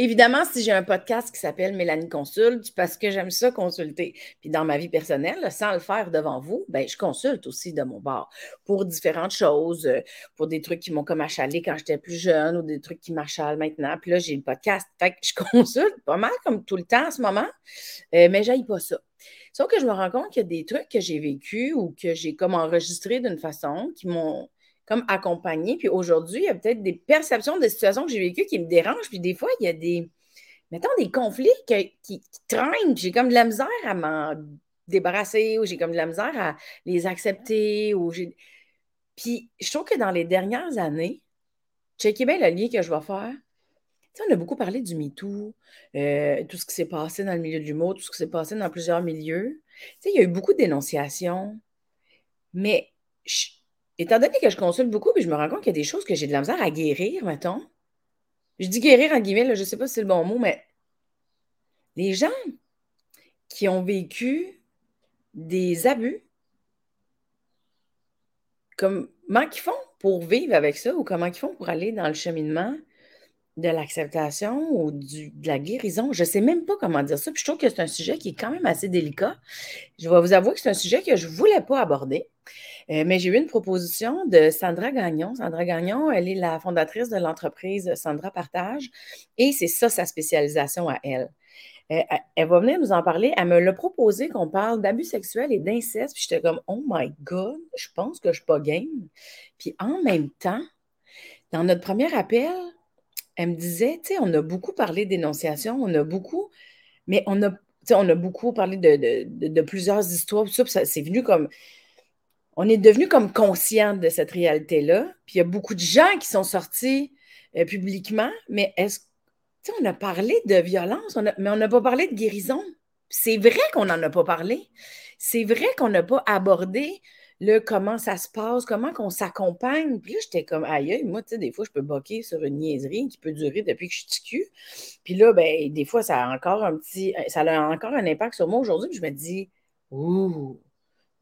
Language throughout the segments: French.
Évidemment, si j'ai un podcast qui s'appelle Mélanie Consulte, parce que j'aime ça consulter. Puis dans ma vie personnelle, sans le faire devant vous, ben, je consulte aussi de mon bord pour différentes choses, euh, pour des trucs qui m'ont comme achalé quand j'étais plus jeune ou des trucs qui m'achalent maintenant. Puis là, j'ai le podcast. Fait que je consulte pas mal comme tout le temps en ce moment, euh, mais j'aille pas ça. Sauf que je me rends compte qu'il y a des trucs que j'ai vécu ou que j'ai comme enregistré d'une façon qui m'ont comme accompagné. Puis aujourd'hui, il y a peut-être des perceptions des situations que j'ai vécues qui me dérangent. Puis des fois, il y a des, mettons, des conflits qui, traînent. J'ai comme de la misère à m'en débarrasser ou j'ai comme de la misère à les accepter. Ou Puis je trouve que dans les dernières années, checkez bien le lien que je vais faire. Tu sais, on a beaucoup parlé du MeToo, euh, tout ce qui s'est passé dans le milieu de l'humour, tout ce qui s'est passé dans plusieurs milieux. Tu sais, il y a eu beaucoup de dénonciations, mais je, étant donné que je consulte beaucoup, puis je me rends compte qu'il y a des choses que j'ai de la misère à guérir, mettons. Je dis guérir en guillemets, je ne sais pas si c'est le bon mot, mais les gens qui ont vécu des abus, comment ils font pour vivre avec ça ou comment ils font pour aller dans le cheminement de l'acceptation ou de la guérison. Je ne sais même pas comment dire ça. Puis je trouve que c'est un sujet qui est quand même assez délicat. Je vais vous avouer que c'est un sujet que je ne voulais pas aborder. Euh, mais j'ai eu une proposition de Sandra Gagnon. Sandra Gagnon, elle est la fondatrice de l'entreprise Sandra Partage et c'est ça sa spécialisation à elle. Euh, elle va venir nous en parler. Elle me l'a proposé qu'on parle d'abus sexuels et d'inceste. Puis j'étais comme, oh my God, je pense que je ne suis pas game. Puis en même temps, dans notre premier appel, elle me disait, tu sais, on a beaucoup parlé d'énonciation, on a beaucoup, mais on a, beaucoup parlé de, plusieurs histoires, ça, c'est venu comme, on est devenu comme conscient de cette réalité-là. Puis il y a beaucoup de gens qui sont sortis euh, publiquement, mais est-ce on a parlé de violence, mais on n'a pas parlé de guérison. C'est vrai qu'on n'en a pas parlé. C'est vrai qu'on n'a pas abordé le comment ça se passe, comment qu'on s'accompagne. Puis là, j'étais comme, aïe, moi, tu sais, des fois, je peux boquer sur une niaiserie qui peut durer depuis que je suis cul. Puis là, ben, des fois, ça a encore un petit, ça a encore un impact sur moi aujourd'hui. Puis je me dis, ouh,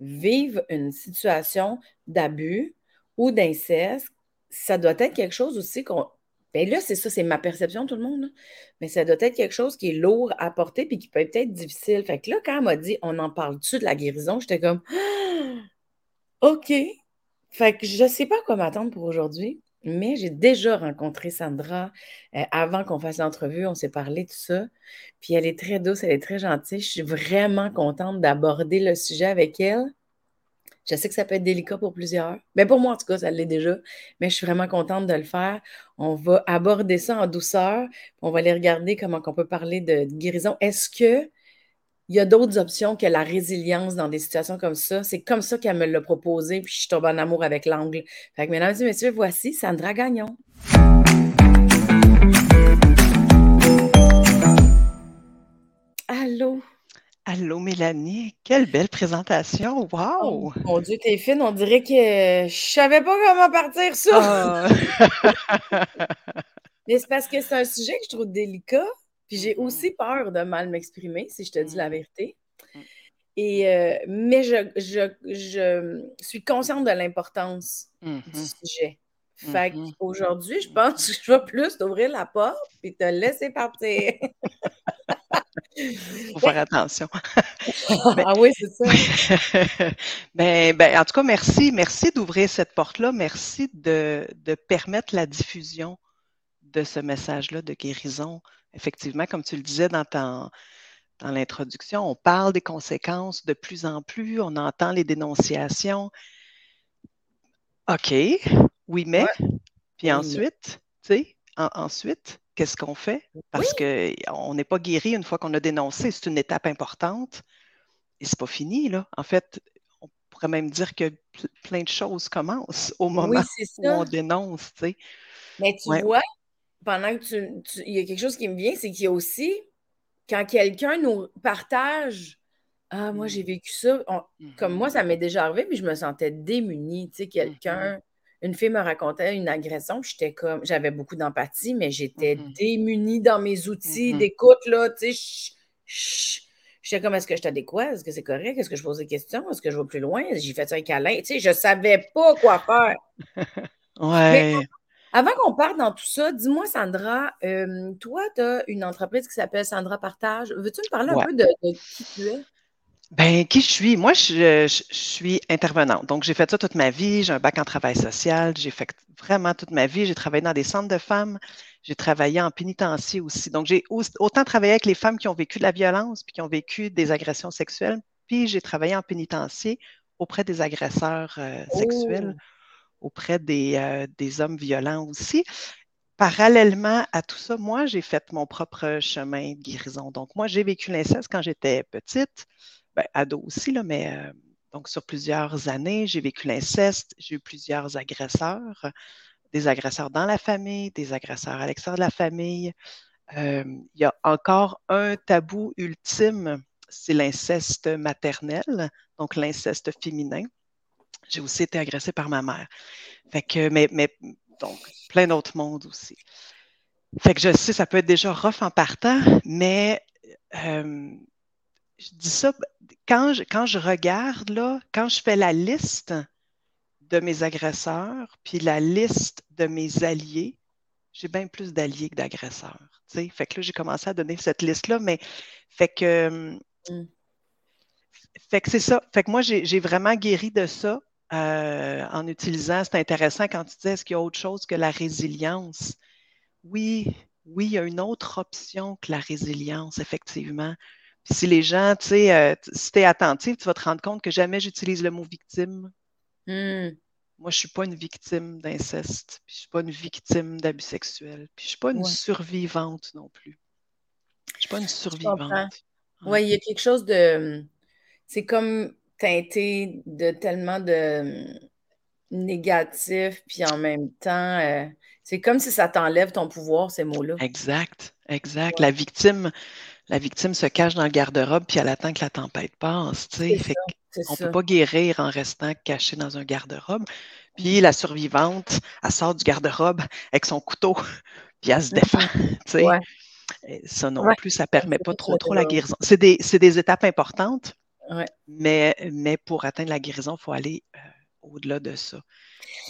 vivre une situation d'abus ou d'inceste, ça doit être quelque chose aussi qu'on. Bien là, c'est ça, c'est ma perception, tout le monde. Mais ça doit être quelque chose qui est lourd à porter puis qui peut être difficile. Fait que là, quand elle m'a dit on en parle-tu de la guérison, j'étais comme OK. Fait que je ne sais pas quoi m'attendre pour aujourd'hui, mais j'ai déjà rencontré Sandra euh, avant qu'on fasse l'entrevue. On s'est parlé de ça. Puis elle est très douce, elle est très gentille. Je suis vraiment contente d'aborder le sujet avec elle. Je sais que ça peut être délicat pour plusieurs. Mais pour moi, en tout cas, ça l'est déjà. Mais je suis vraiment contente de le faire. On va aborder ça en douceur. On va aller regarder comment on peut parler de guérison. Est-ce que il y a d'autres options que la résilience dans des situations comme ça. C'est comme ça qu'elle me l'a proposé, puis je suis tombée en amour avec l'angle. Fait que, mesdames et messieurs, voici Sandra Gagnon. Allô? Allô, Mélanie. Quelle belle présentation. Wow! Oh, mon Dieu, t'es fine. On dirait que je savais pas comment partir ça. Ah. Mais c'est parce que c'est un sujet que je trouve délicat. Puis j'ai mm-hmm. aussi peur de mal m'exprimer, si je te dis la mm-hmm. vérité. Mm. Et, euh, mais je, je, suis consciente de l'importance du mm-hmm. sujet. Fait qu'aujourd'hui, je pense que je vais plus t'ouvrir la porte et te laisser partir. Faut faire attention. ah oui, c'est ça. ben, ben, en tout cas, merci. Merci d'ouvrir cette porte-là. Merci de, de, permettre la diffusion de ce message-là de guérison effectivement, comme tu le disais dans, dans l'introduction, on parle des conséquences de plus en plus, on entend les dénonciations. OK, oui, mais, puis ensuite, tu sais, ensuite, qu'est-ce qu'on fait? Parce qu'on n'est pas guéri une fois qu'on a dénoncé, c'est une étape importante et c'est pas fini, là. En fait, on pourrait même dire que plein de choses commencent au moment où on dénonce, tu sais. Mais tu vois, pendant que tu, Il y a quelque chose qui me vient, c'est qu'il y a aussi, quand quelqu'un nous partage Ah, moi, j'ai mm. vécu ça, comme moi, ça mm-hmm. m'est déjà arrivé, puis je me sentais démunie. Tu sais, quelqu'un. Mm-hmm. Une fille me racontait une agression, j'étais comme, j'avais beaucoup d'empathie, mais j'étais mm-hmm. démunie dans mes outils d'écoute, là, tu sais, J'étais comme, est-ce que je t'adéquate? Est-ce que c'est correct? Est-ce que je pose des questions? Est-ce que je vais plus loin? J'ai fait un câlin? Tu sais, je savais pas quoi faire. ouais Avant qu'on parte dans tout ça, dis-moi, Sandra, euh, toi, tu as une entreprise qui s'appelle Sandra Partage. Veux-tu me parler un peu de, qui tu es? Ben, qui je suis? Moi, je, suis intervenante. Donc, j'ai fait ça toute ma vie. J'ai un bac en travail social. J'ai fait vraiment toute ma vie. J'ai travaillé dans des centres de femmes. J'ai travaillé en pénitencier aussi. Donc, j'ai autant travaillé avec les femmes qui ont vécu de la violence puis qui ont vécu des agressions sexuelles. Puis, j'ai travaillé en pénitencier auprès des agresseurs euh, sexuels, oh! Auprès des, euh, des hommes violents aussi parallèlement à tout ça, moi, j'ai fait mon propre chemin de guérison. Donc, moi, j'ai vécu l'inceste quand j'étais petite ben, ado aussi, là, mais euh, donc sur plusieurs années, j'ai vécu l'inceste, j'ai eu plusieurs agresseurs, des agresseurs dans la famille, des agresseurs à l'extérieur de la famille. Euh, il y a encore un tabou ultime, c'est l'inceste maternel, donc l'inceste féminin. J'ai aussi été agressée par ma mère. Fait que, mais, mais donc, plein d'autres mondes aussi. Fait que je sais, ça peut être déjà rough en partant, mais euh, je dis ça, quand je, quand je regarde, là, quand je fais la liste de mes agresseurs, puis la liste de mes alliés, j'ai bien plus d'alliés que d'agresseurs. Fait que là, j'ai commencé à donner cette liste-là, mais fait que. Mm. Fait que c'est ça. Fait que moi, j'ai vraiment guéri de ça euh, en utilisant. C'est intéressant quand tu disais est-ce qu'il y a autre chose que la résilience? Oui, oui, il y a une autre option que la résilience, effectivement si les gens, tu sais, euh, si tu es attentif, tu vas te rendre compte que jamais j'utilise le mot victime. Hmm. Moi, je ne suis pas une victime d'inceste, puis je ne suis pas une victime d'abus sexuels, puis je ne suis pas une survivante non plus. Je ne suis pas une survivante. Oui, il y a quelque chose de. C'est comme teinté de tellement de négatif, puis en même temps, euh, c'est comme si ça t'enlève ton pouvoir, ces mots-là. Exact, exact. La victime, la victime se cache dans le garde-robe puis elle attend que la tempête passe. on ne peut pas guérir en restant caché dans un garde-robe. Puis la survivante, elle sort du garde-robe avec son couteau, puis elle se mm-hmm. défend. Ça non plus, ça ne permet pas trop, trop la guérison. C'est des, étapes importantes, mais, mais pour atteindre la guérison, il faut aller euh, au-delà de ça.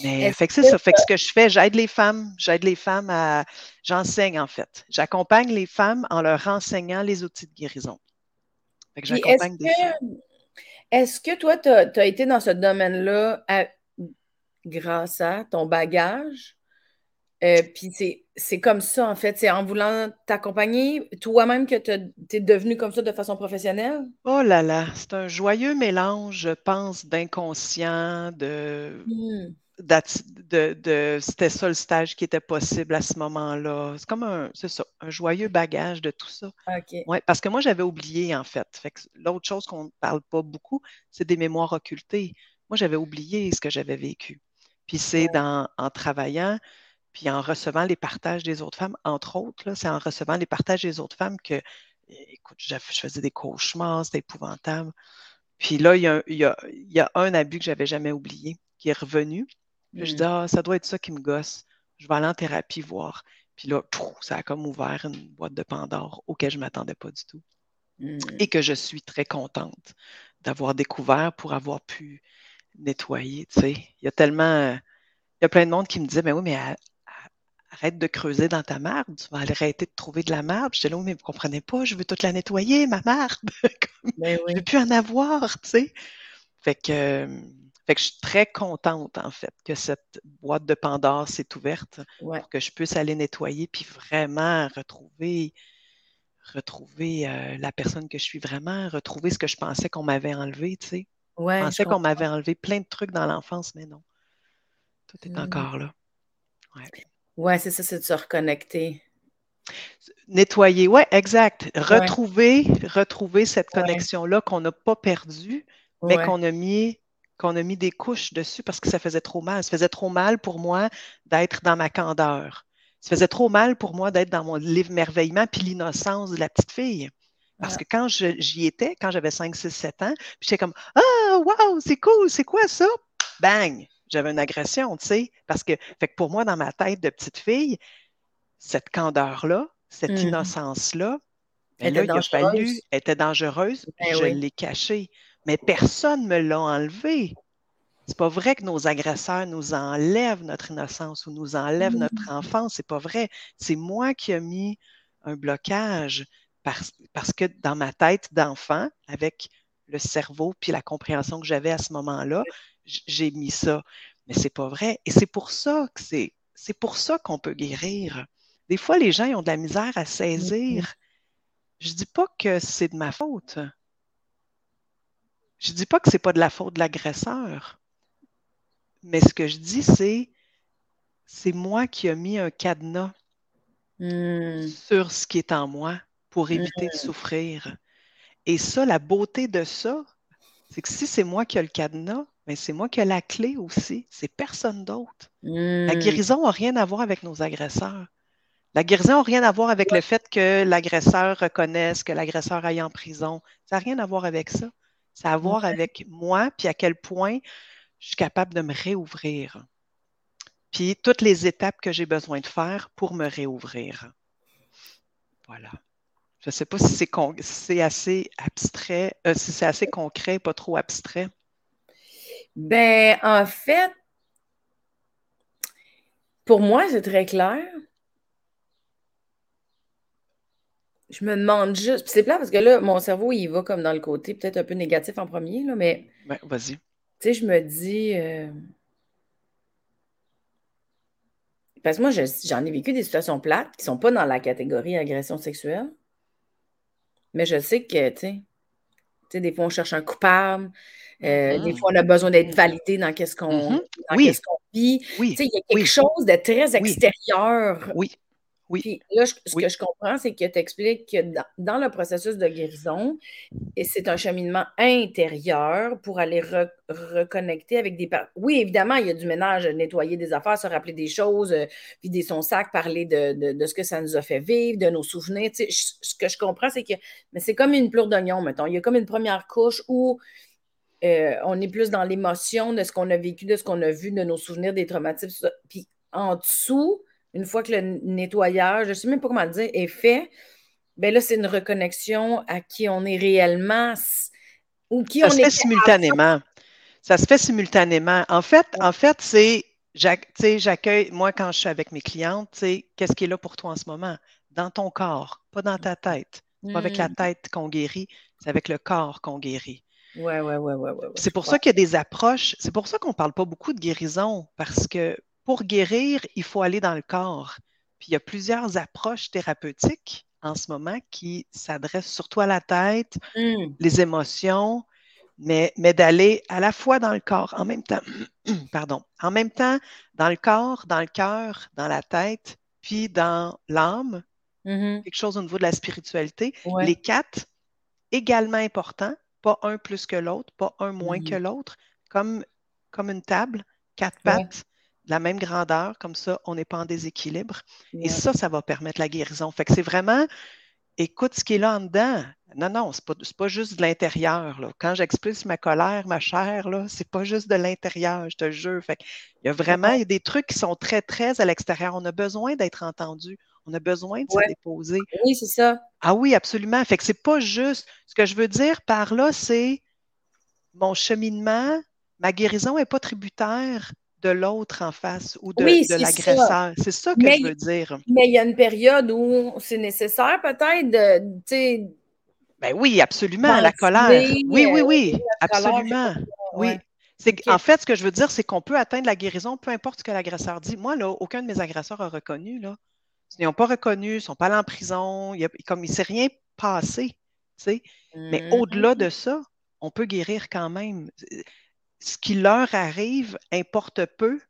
Mais fait que c'est ça. Fait que ce que je fais, j'aide les femmes, j'aide les femmes à. J'enseigne en fait. J'accompagne les femmes en leur enseignant les outils de guérison. Fait que j'accompagne des femmes. Est-ce que toi, tu as, été dans ce domaine-là grâce à ton bagage? Euh, puis c'est comme ça, en fait. C'est en voulant t'accompagner toi-même que tu es devenu comme ça de façon professionnelle? Oh là là, c'est un joyeux mélange, je pense, d'inconscient, de. Hmm de, c'était ça le stage qui était possible à ce moment-là. C'est comme un, ça, un joyeux bagage de tout ça. Ouais, parce que moi, j'avais oublié, en fait. l'autre chose qu'on ne parle pas beaucoup, c'est des mémoires occultées. Moi, j'avais oublié ce que j'avais vécu. Puis c'est en travaillant, puis en recevant les partages des autres femmes, entre autres, c'est en recevant les partages des autres femmes que, écoute, je faisais des cauchemars, c'était épouvantable. Puis là, il y, a, il y a un abus que j'avais jamais oublié qui est revenu je dis, ah, ça doit être ça qui me gosse. Je vais aller en thérapie voir. Puis là, ça a comme ouvert une boîte de Pandore auquel je ne m'attendais pas du tout. Mm. Et que je suis très contente d'avoir découvert pour avoir pu nettoyer. Il y a tellement. Il y a plein de monde qui me disait, mais oui, mais arrête de creuser dans ta marde, tu vas arrêter de trouver de la marde. J'étais là, mais vous ne comprenez pas, je veux toute la nettoyer, ma marde. Ben je ne veux plus en avoir, tu sais. Fait que fait que je suis très contente, en fait, que cette boîte de Pandore s'est ouverte pour que je puisse aller nettoyer puis vraiment retrouver, retrouver euh, la personne que je suis vraiment, retrouver ce que je pensais qu'on m'avait enlevé, tu sais. je pensais qu'on m'avait enlevé plein de trucs dans l'enfance, mais non. Tout est mmh. encore là. Ouais, ouais c'est ça, c'est de se reconnecter. Nettoyer, oui, exact. Retrouver, retrouver cette connexion-là qu'on n'a pas perdue, mais qu'on a mis qu'on a mis des couches dessus parce que ça faisait trop mal. Ça faisait trop mal pour moi d'être dans ma candeur. Ça faisait trop mal pour moi d'être dans mon livre merveillement puis l'innocence de la petite fille. Parce que quand j'y étais, quand j'avais 5, 6, 7 ans, j'étais comme Ah, wow, c'est cool, c'est quoi ça? Bang! J'avais une agression, tu sais. Parce que, fait que pour moi, dans ma tête de petite fille, cette candeur-là, cette mmh. innocence-là, ben là, il a fallu, était dangereuse, ben je l'ai cachée mais personne ne me l'a enlevé. C'est pas vrai que nos agresseurs nous enlèvent notre innocence ou nous enlèvent notre Mm. enfance. C'est pas vrai. C'est moi qui ai mis un blocage parce, parce que dans ma tête d'enfant, avec le cerveau puis la compréhension que j'avais à ce moment-là, j'ai mis ça. Mais c'est pas vrai. Et c'est pour ça que c'est, c'est pour ça qu'on peut guérir. Des fois, les gens ils ont de la misère à saisir. Je dis pas que c'est de ma faute. Je dis pas que c'est pas de la faute de l'agresseur. Mais ce que je dis, c'est c'est moi qui ai mis un cadenas Mm. sur ce qui est en moi pour éviter de souffrir. Et ça, la beauté de ça, c'est que si c'est moi qui ai le cadenas, ben c'est moi qui ai la clé aussi. C'est personne d'autre. La Mm. guérison n'a rien à voir avec nos agresseurs. La guérison n'a rien à voir avec le fait que l'agresseur reconnaisse, que l'agresseur aille en prison. Ça n'a rien à voir avec ça. Ça a à voir avec moi, puis à quel point je suis capable de me réouvrir. Puis toutes les étapes que j'ai besoin de faire pour me réouvrir. Voilà. Je ne sais pas si c'est con- si c'est assez abstrait, euh, si c'est assez concret, pas trop abstrait. Ben, en fait, pour moi, c'est très clair. Je me demande juste, puis c'est plat parce que là, mon cerveau, il va comme dans le côté peut-être un peu négatif en premier, là, mais Ben, vas-y. tu sais, je me dis. euh, Parce que moi, je- j'en ai vécu des situations plates qui sont pas dans la catégorie agression sexuelle. Mais je sais que, tu sais, des fois, on cherche un coupable. Euh. Des fois, on a besoin d'être validé dans qu'est-ce qu'on dans Oui. qu'est-ce qu'on vit. Tu Oui, sais, il y a quelque oui. chose de très extérieur. oui, oui. Puis là, je- ce que je comprends, c'est que tu expliques que dans, dans le processus de guérison, c'est un cheminement intérieur pour aller re- reconnecter avec des... par- Oui, évidemment, il y a du ménage, nettoyer des affaires, se rappeler des choses, euh, vider son sac, parler de, de- de ce que ça nous a fait vivre, de nos souvenirs. Tu sais, je- ce que je comprends, c'est que mais c'est comme une pleure d'oignon, mettons. Il y a comme une première couche où euh, on est plus dans l'émotion de ce qu'on a vécu, de ce qu'on a vu, de nos souvenirs, des traumatismes. Puis en dessous, une fois que le nettoyage, je ne sais même pas comment le dire, est fait, ben là, c'est une reconnexion à qui on est réellement ou qui Ça on se est. fait simultanément. Ça se fait simultanément. En fait, en fait, c'est, j'ac- tu sais, j'accueille, moi, quand je suis avec mes clientes, tu sais, qu'est-ce qui est là pour toi en ce moment? Dans ton corps, pas dans ta tête. Pas avec la Hmm. tête qu'on guérit, c'est avec le corps qu'on guérit. Ouais, ouais, ouais, ouais, C'est pour crois. ça qu'il y a des approches. C'est pour ça qu'on ne parle pas beaucoup de guérison, parce que pour guérir, il faut aller dans le corps. Puis il y a plusieurs approches thérapeutiques en ce moment qui s'adressent surtout à la tête, Hmm. les émotions, mais, mais d'aller à la fois dans le corps, en même temps, pardon, en même temps dans le corps, dans le cœur, dans la tête, puis dans l'âme, Mhm. quelque chose au niveau de la spiritualité. Ouais. Les quatre, également importants, pas un plus que l'autre, pas un moins Mhm. que l'autre, comme, comme une table, quatre Ouais. pattes, de la même grandeur, comme ça, on n'est pas en déséquilibre. Et ça, ça va permettre la guérison. Fait que c'est vraiment, écoute ce qui est là en dedans. Non, non, c'est pas, pas juste de l'intérieur. Quand j'expulse ma colère, ma chair, là, c'est pas juste de l'intérieur, je te jure. Fait que il y a vraiment il y a des trucs qui sont très, très à l'extérieur. On a besoin d'être entendu. On a besoin de Ouais. se déposer. Oui, c'est ça. Ah oui, absolument. Fait que c'est pas juste. Ce que je veux dire par là, c'est mon cheminement, ma guérison n'est pas tributaire de l'autre en face ou de, Oui, de l'agresseur. C'est ça que Mais- je veux dire. Mais il y a une période où c'est nécessaire peut-être de, Ben oui, absolument, la colère. Oui, oui, euh, oui, colère, absolument. Oui. En fait, ce que je veux dire, c'est qu'on peut atteindre la guérison, peu importe ce que l'agresseur dit. Moi, là, aucun de mes agresseurs a reconnu. Là. Ils n'ont pas reconnu, ils ne sont pas allés en prison, il y a, comme il ne s'est rien passé. Mais Mhm. au-delà de ça, on peut guérir quand même. Ce qui leur arrive importe peu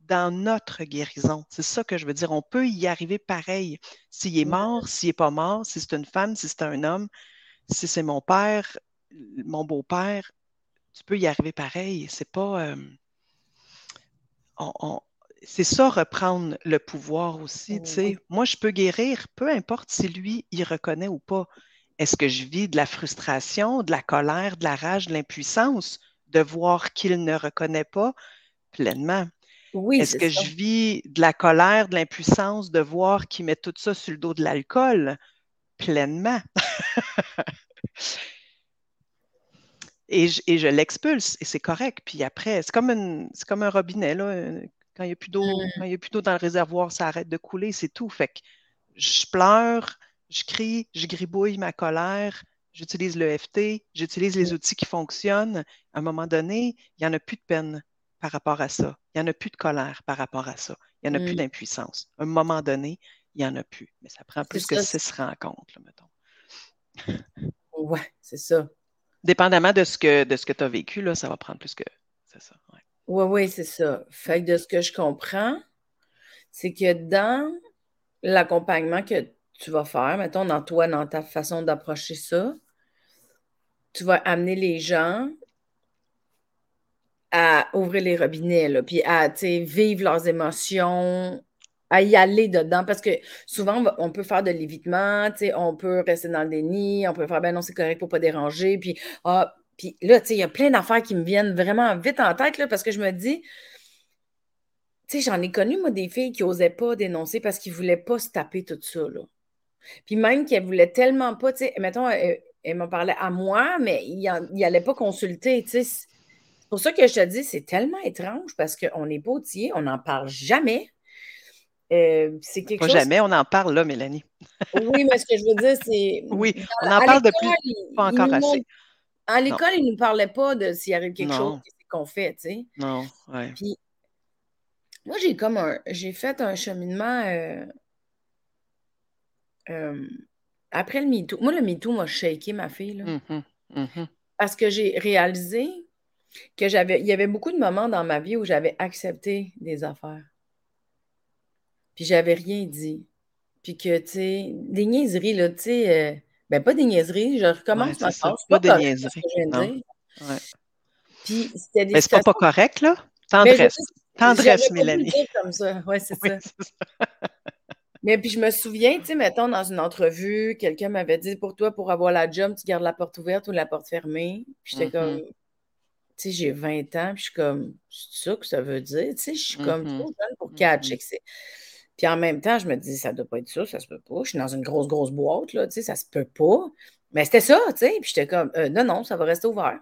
dans notre guérison. C'est ça que je veux dire. On peut y arriver pareil. S'il est Ouais. mort, s'il n'est pas mort, si c'est une femme, si c'est un homme, si c'est mon père, mon beau-père, tu peux y arriver pareil. C'est pas. euh, on- on- c'est ça, reprendre le pouvoir aussi. tu sais. Oui. Moi, je peux guérir, peu importe si lui, il reconnaît ou pas. Est-ce que je vis de la frustration, de la colère, de la rage, de l'impuissance de voir qu'il ne reconnaît pas? Pleinement? Oui, Est-ce que ça. je vis de la colère, de l'impuissance de voir qu'il met tout ça sur le dos de l'alcool? Pleinement. Et je, l'expulse et c'est correct. Puis après, c'est comme, comme un robinet. Là. Quand il n'y a plus d'eau, mm. plus d'eau dans le réservoir, ça arrête de couler, c'est tout. Fait que je pleure, je crie, je gribouille ma colère, j'utilise le FT, j'utilise les mm. outils qui fonctionnent. À un moment donné, il n'y en a plus de peine par rapport à ça. Il n'y en a plus de colère par rapport à ça. Il n'y en a plus mm. d'impuissance. À un moment donné, il n'y en a plus. Mais ça prend plus que six rencontres, mettons. Ouais, c'est ça. Dépendamment de ce que, de ce que tu as vécu, là, ça va prendre plus que. C'est ça. Oui, oui, c'est ça. Fait que de ce que je comprends, c'est que dans l'accompagnement que tu vas faire, mettons, dans toi, dans ta façon d'approcher ça, tu vas amener les gens à ouvrir les robinets, puis à vivre leurs émotions, à y aller dedans. Parce que souvent, on peut faire de l'évitement, on peut rester dans le déni, on peut faire ben non, c'est correct pour pas déranger. Puis, ah, puis là, il y a plein d'affaires qui me viennent vraiment vite en tête là, parce que je me dis, tu sais, j'en ai connu, moi, des filles qui n'osaient pas dénoncer parce qu'ils ne voulaient pas se taper tout ça. Là. Puis même qu'elles ne voulaient tellement pas, tu sais, mettons, elle, m'en parlait à moi, mais il n'allait pas consulter, tu sais. C'est pour ça que je te dis, c'est tellement étrange parce qu'on n'est pas outillé, on n'en parle jamais. Euh, c'est quelque chose... jamais, on en parle là, Mélanie. oui, mais ce que je veux dire, c'est. Oui, on en parle depuis pas encore assez. À l'école, ils ne nous parlaient pas de s'il y avait quelque chose qu'on fait, tu sais. Non, ouais. Puis, moi, j'ai comme un. J'ai fait un cheminement. Euh, euh, après le MeToo. Moi, le MeToo m'a shaké ma fille, là. Mm-hmm, mm-hmm. Parce que j'ai réalisé que j'avais. Il y avait beaucoup de moments dans ma vie où j'avais accepté des affaires. Puis j'avais rien dit. Puis que, tu sais, des niaiseries, là, tu sais, euh, ben pas des niaiseries, je recommence ma phrase. Pas, des niaiseries. Ouais. Puis c'était des. Mais c'est pas, pas correct, là? Tendresse. Tendresse, Mélanie. comme ça. Ouais, c'est ça. Mais puis je me souviens, tu sais, mettons, dans une entrevue, quelqu'un m'avait dit pour toi, pour avoir la job, tu gardes la porte ouverte ou la porte fermée? Puis j'étais comme, mm-hmm. tu sais, j'ai 20 ans, puis je suis comme, c'est ça que ça veut dire? Tu sais, je suis comme mm-hmm. trop jeune pour catcher. Mm-hmm. Puis en même temps, je me dis, ça doit pas être ça, ça se peut pas. Je suis dans une grosse, grosse boîte, là, tu sais, ça se peut pas. Mais c'était ça, tu sais. Puis j'étais comme, euh, non, non, ça va rester ouvert.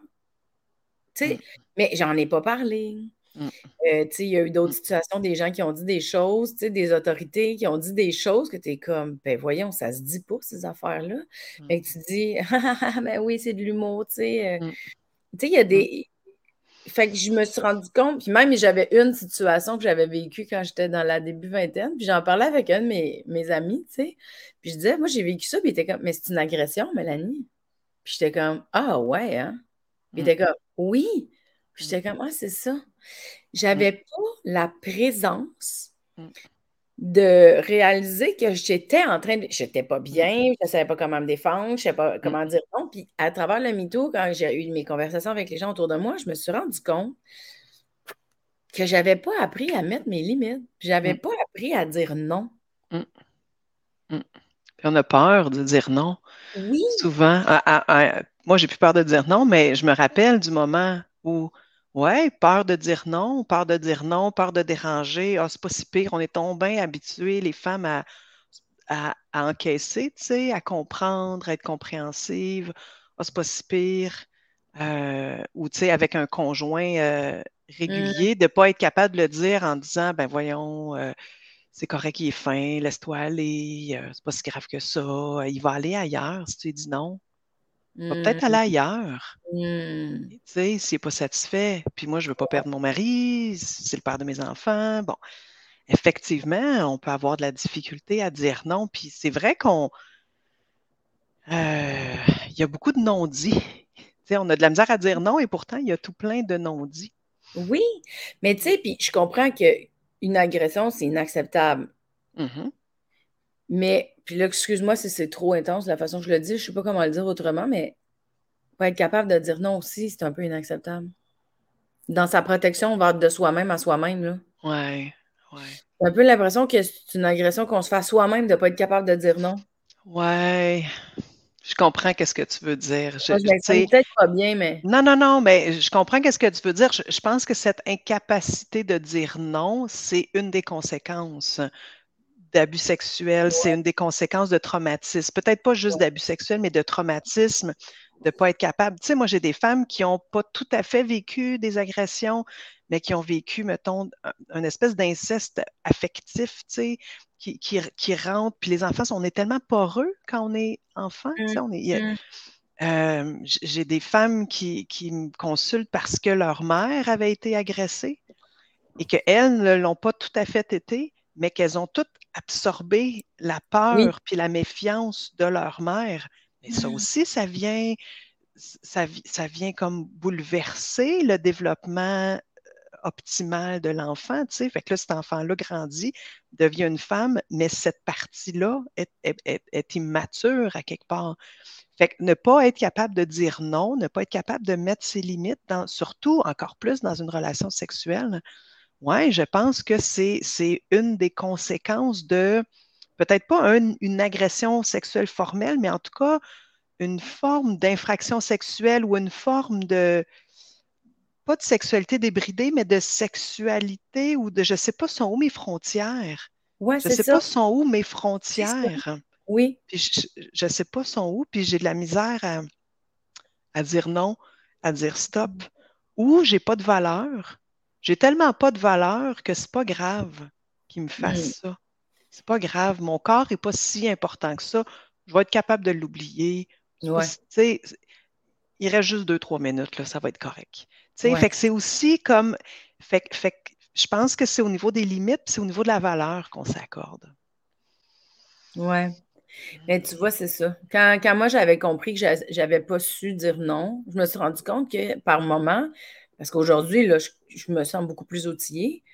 Tu sais, mm. mais j'en ai pas parlé. Mm. Euh, il y a eu d'autres situations, des gens qui ont dit des choses, des autorités qui ont dit des choses que tu es comme, ben voyons, ça se dit pas, ces affaires-là. Mais mm. tu dis, ah, ben oui, c'est de l'humour, tu sais. Euh. il y a des, fait que je me suis rendu compte, puis même j'avais une situation que j'avais vécue quand j'étais dans la début vingtaine, puis j'en parlais avec un de mes, mes amis, tu sais. Puis je disais, moi j'ai vécu ça, puis il était comme, mais c'est une agression, Mélanie. Puis j'étais comme, ah ouais, hein? Puis il était comme, oui. Puis j'étais comme, ah, c'est ça. J'avais pas la présence de réaliser que j'étais en train de. J'étais pas bien, je ne savais pas comment me défendre, je ne savais pas comment dire non. Puis à travers le MeToo, quand j'ai eu mes conversations avec les gens autour de moi, je me suis rendu compte que j'avais pas appris à mettre mes limites. J'avais mm. pas appris à dire non. Mm. Mm. Puis on a peur de dire non. Oui. Souvent. moi, j'ai plus peur de dire non, mais je me rappelle du moment où oui, peur de dire non, peur de dire non, peur de déranger. Ah, c'est pas si pire. On est tombé habitués, les femmes, à, à, encaisser, tu sais, à comprendre, à être compréhensives. Ah, c'est pas si pire. Euh, ou, tu sais, avec un conjoint euh, régulier, de ne pas être capable de le dire en disant, ben voyons, euh, c'est correct, il est fin, laisse-toi aller, c'est pas si grave que ça, il va aller ailleurs si tu lui dis non. Il va peut-être aller mmh. ailleurs. Mmh. Tu sais, s'il n'est pas satisfait, puis moi, je ne veux pas perdre mon mari, c'est le père de mes enfants. Bon, effectivement, on peut avoir de la difficulté à dire non. Puis c'est vrai qu'on. Euh, il y a beaucoup de non-dits. Tu sais, on a de la misère à dire non et pourtant, il y a tout plein de non-dits. Oui, mais tu sais, puis je comprends qu'une agression, c'est inacceptable. Mmh mais, puis là, excuse-moi si c'est trop intense la façon que je le dis, je ne sais pas comment le dire autrement, mais pour être capable de dire non aussi, c'est un peu inacceptable. Dans sa protection, on va de soi-même à soi-même. Là. Ouais, ouais. J'ai un peu l'impression que c'est une agression qu'on se fait soi-même de ne pas être capable de dire non. Ouais. Je comprends qu'est-ce que tu veux dire. Je, je peut-être pas bien, mais. Non, non, non, mais je comprends qu'est-ce que tu veux dire. Je, je, pense que cette incapacité de dire non, c'est une des conséquences d'abus sexuels, c'est une des conséquences de traumatisme. Peut-être pas juste d'abus sexuels, mais de traumatisme, de ne pas être capable. Tu sais, moi, j'ai des femmes qui n'ont pas tout à fait vécu des agressions, mais qui ont vécu, mettons, un, espèce d'inceste affectif, tu sais, qui, qui, rentre. Puis les enfants, on est tellement poreux quand on est enfant. Tu sais, on est, mmh. euh, j'ai des femmes qui, qui, me consultent parce que leur mère avait été agressée et qu'elles ne l'ont pas tout à fait été, mais qu'elles ont toutes absorbé la peur puis la méfiance de leur mère. Mais ça mmh. aussi, ça vient, ça, ça vient comme bouleverser le développement euh, optimal de l'enfant, tu sais. Fait que là, cet enfant-là grandit, devient une femme, mais cette partie-là est, immature à quelque part. Fait que ne pas être capable de dire non, ne pas être capable de mettre ses limites, dans, surtout encore plus dans une relation sexuelle, oui, je pense que c'est une des conséquences de, peut-être pas une agression sexuelle formelle, mais en tout cas, une forme d'infraction sexuelle ou une forme de, pas de sexualité débridée, mais de sexualité ou de, je ne sais pas, sont où mes frontières. Ouais, je ne sais pas, sont où mes frontières. Oui. je ne sais pas, sont où, puis j'ai de la misère à, à, dire non, à dire stop, ou j'ai pas de valeur, j'ai tellement pas de valeur que c'est pas grave qu'il me fasse mm. ça. C'est pas grave. Mon corps n'est pas si important que ça. Je vais être capable de l'oublier. il reste juste deux, trois minutes, là, ça va être correct. Fait que c'est aussi comme. Fait, fait je pense que c'est au niveau des limites, c'est au niveau de la valeur qu'on s'accorde. Ouais. Mais tu vois, c'est ça. Quand, quand moi j'avais compris que j'avais pas su dire non, je me suis rendu compte que par moment, parce qu'aujourd'hui, là, je, me sens beaucoup plus outillée.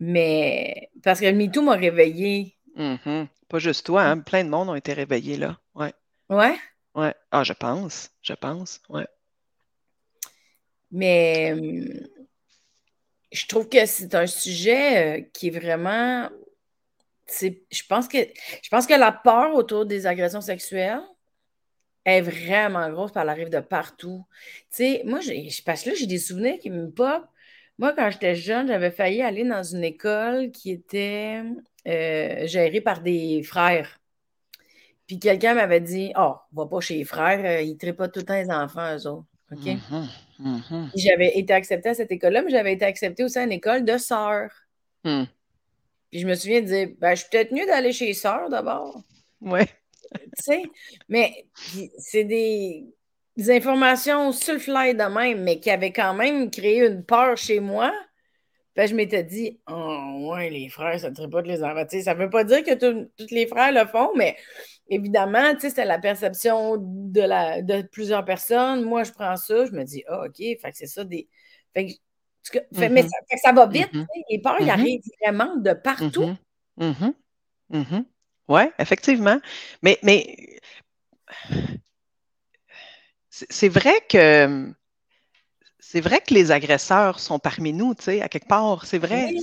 Mais parce que le MeToo m'a réveillée. Mm-hmm. Pas juste toi, hein? plein de monde ont été réveillés là. Ouais. Ouais? Ouais. Ah, je pense. Je pense. Ouais. Mais je trouve que c'est un sujet euh, qui est vraiment. Je pense que je pense que la peur autour des agressions sexuelles, est vraiment grosse, puis elle arrive de partout. Tu sais, moi, je passe là, j'ai des souvenirs qui me pop. Moi, quand j'étais jeune, j'avais failli aller dans une école qui était euh, gérée par des frères. Puis quelqu'un m'avait dit Oh, va pas chez les frères, euh, ils ne pas tout le temps les enfants, eux autres. OK? Mm-hmm, mm-hmm. J'avais été acceptée à cette école-là, mais j'avais été acceptée aussi à une école de sœurs. Hmm. Puis je me souviens de dire ben, je suis peut-être mieux d'aller chez les sœurs d'abord. Ouais sais, mais c'est des, informations sur le fly de même, mais qui avaient quand même créé une peur chez moi. Puis je m'étais dit, oh, ouais, les frères, ça ne pas de les envahir. Ça ne veut pas dire que tous les frères le font, mais évidemment, c'est la perception de, la, de plusieurs personnes. Moi, je prends ça, je me dis, ah, OK, fait que c'est ça des. Fait que, Mais mm-hmm. ça, ça, va vite. Mm-hmm. Les peurs, ils mm-hmm. arrivent vraiment de partout. Oui, effectivement. Mais, mais c'est vrai que c'est vrai que les agresseurs sont parmi nous, tu sais, à quelque part. C'est vrai.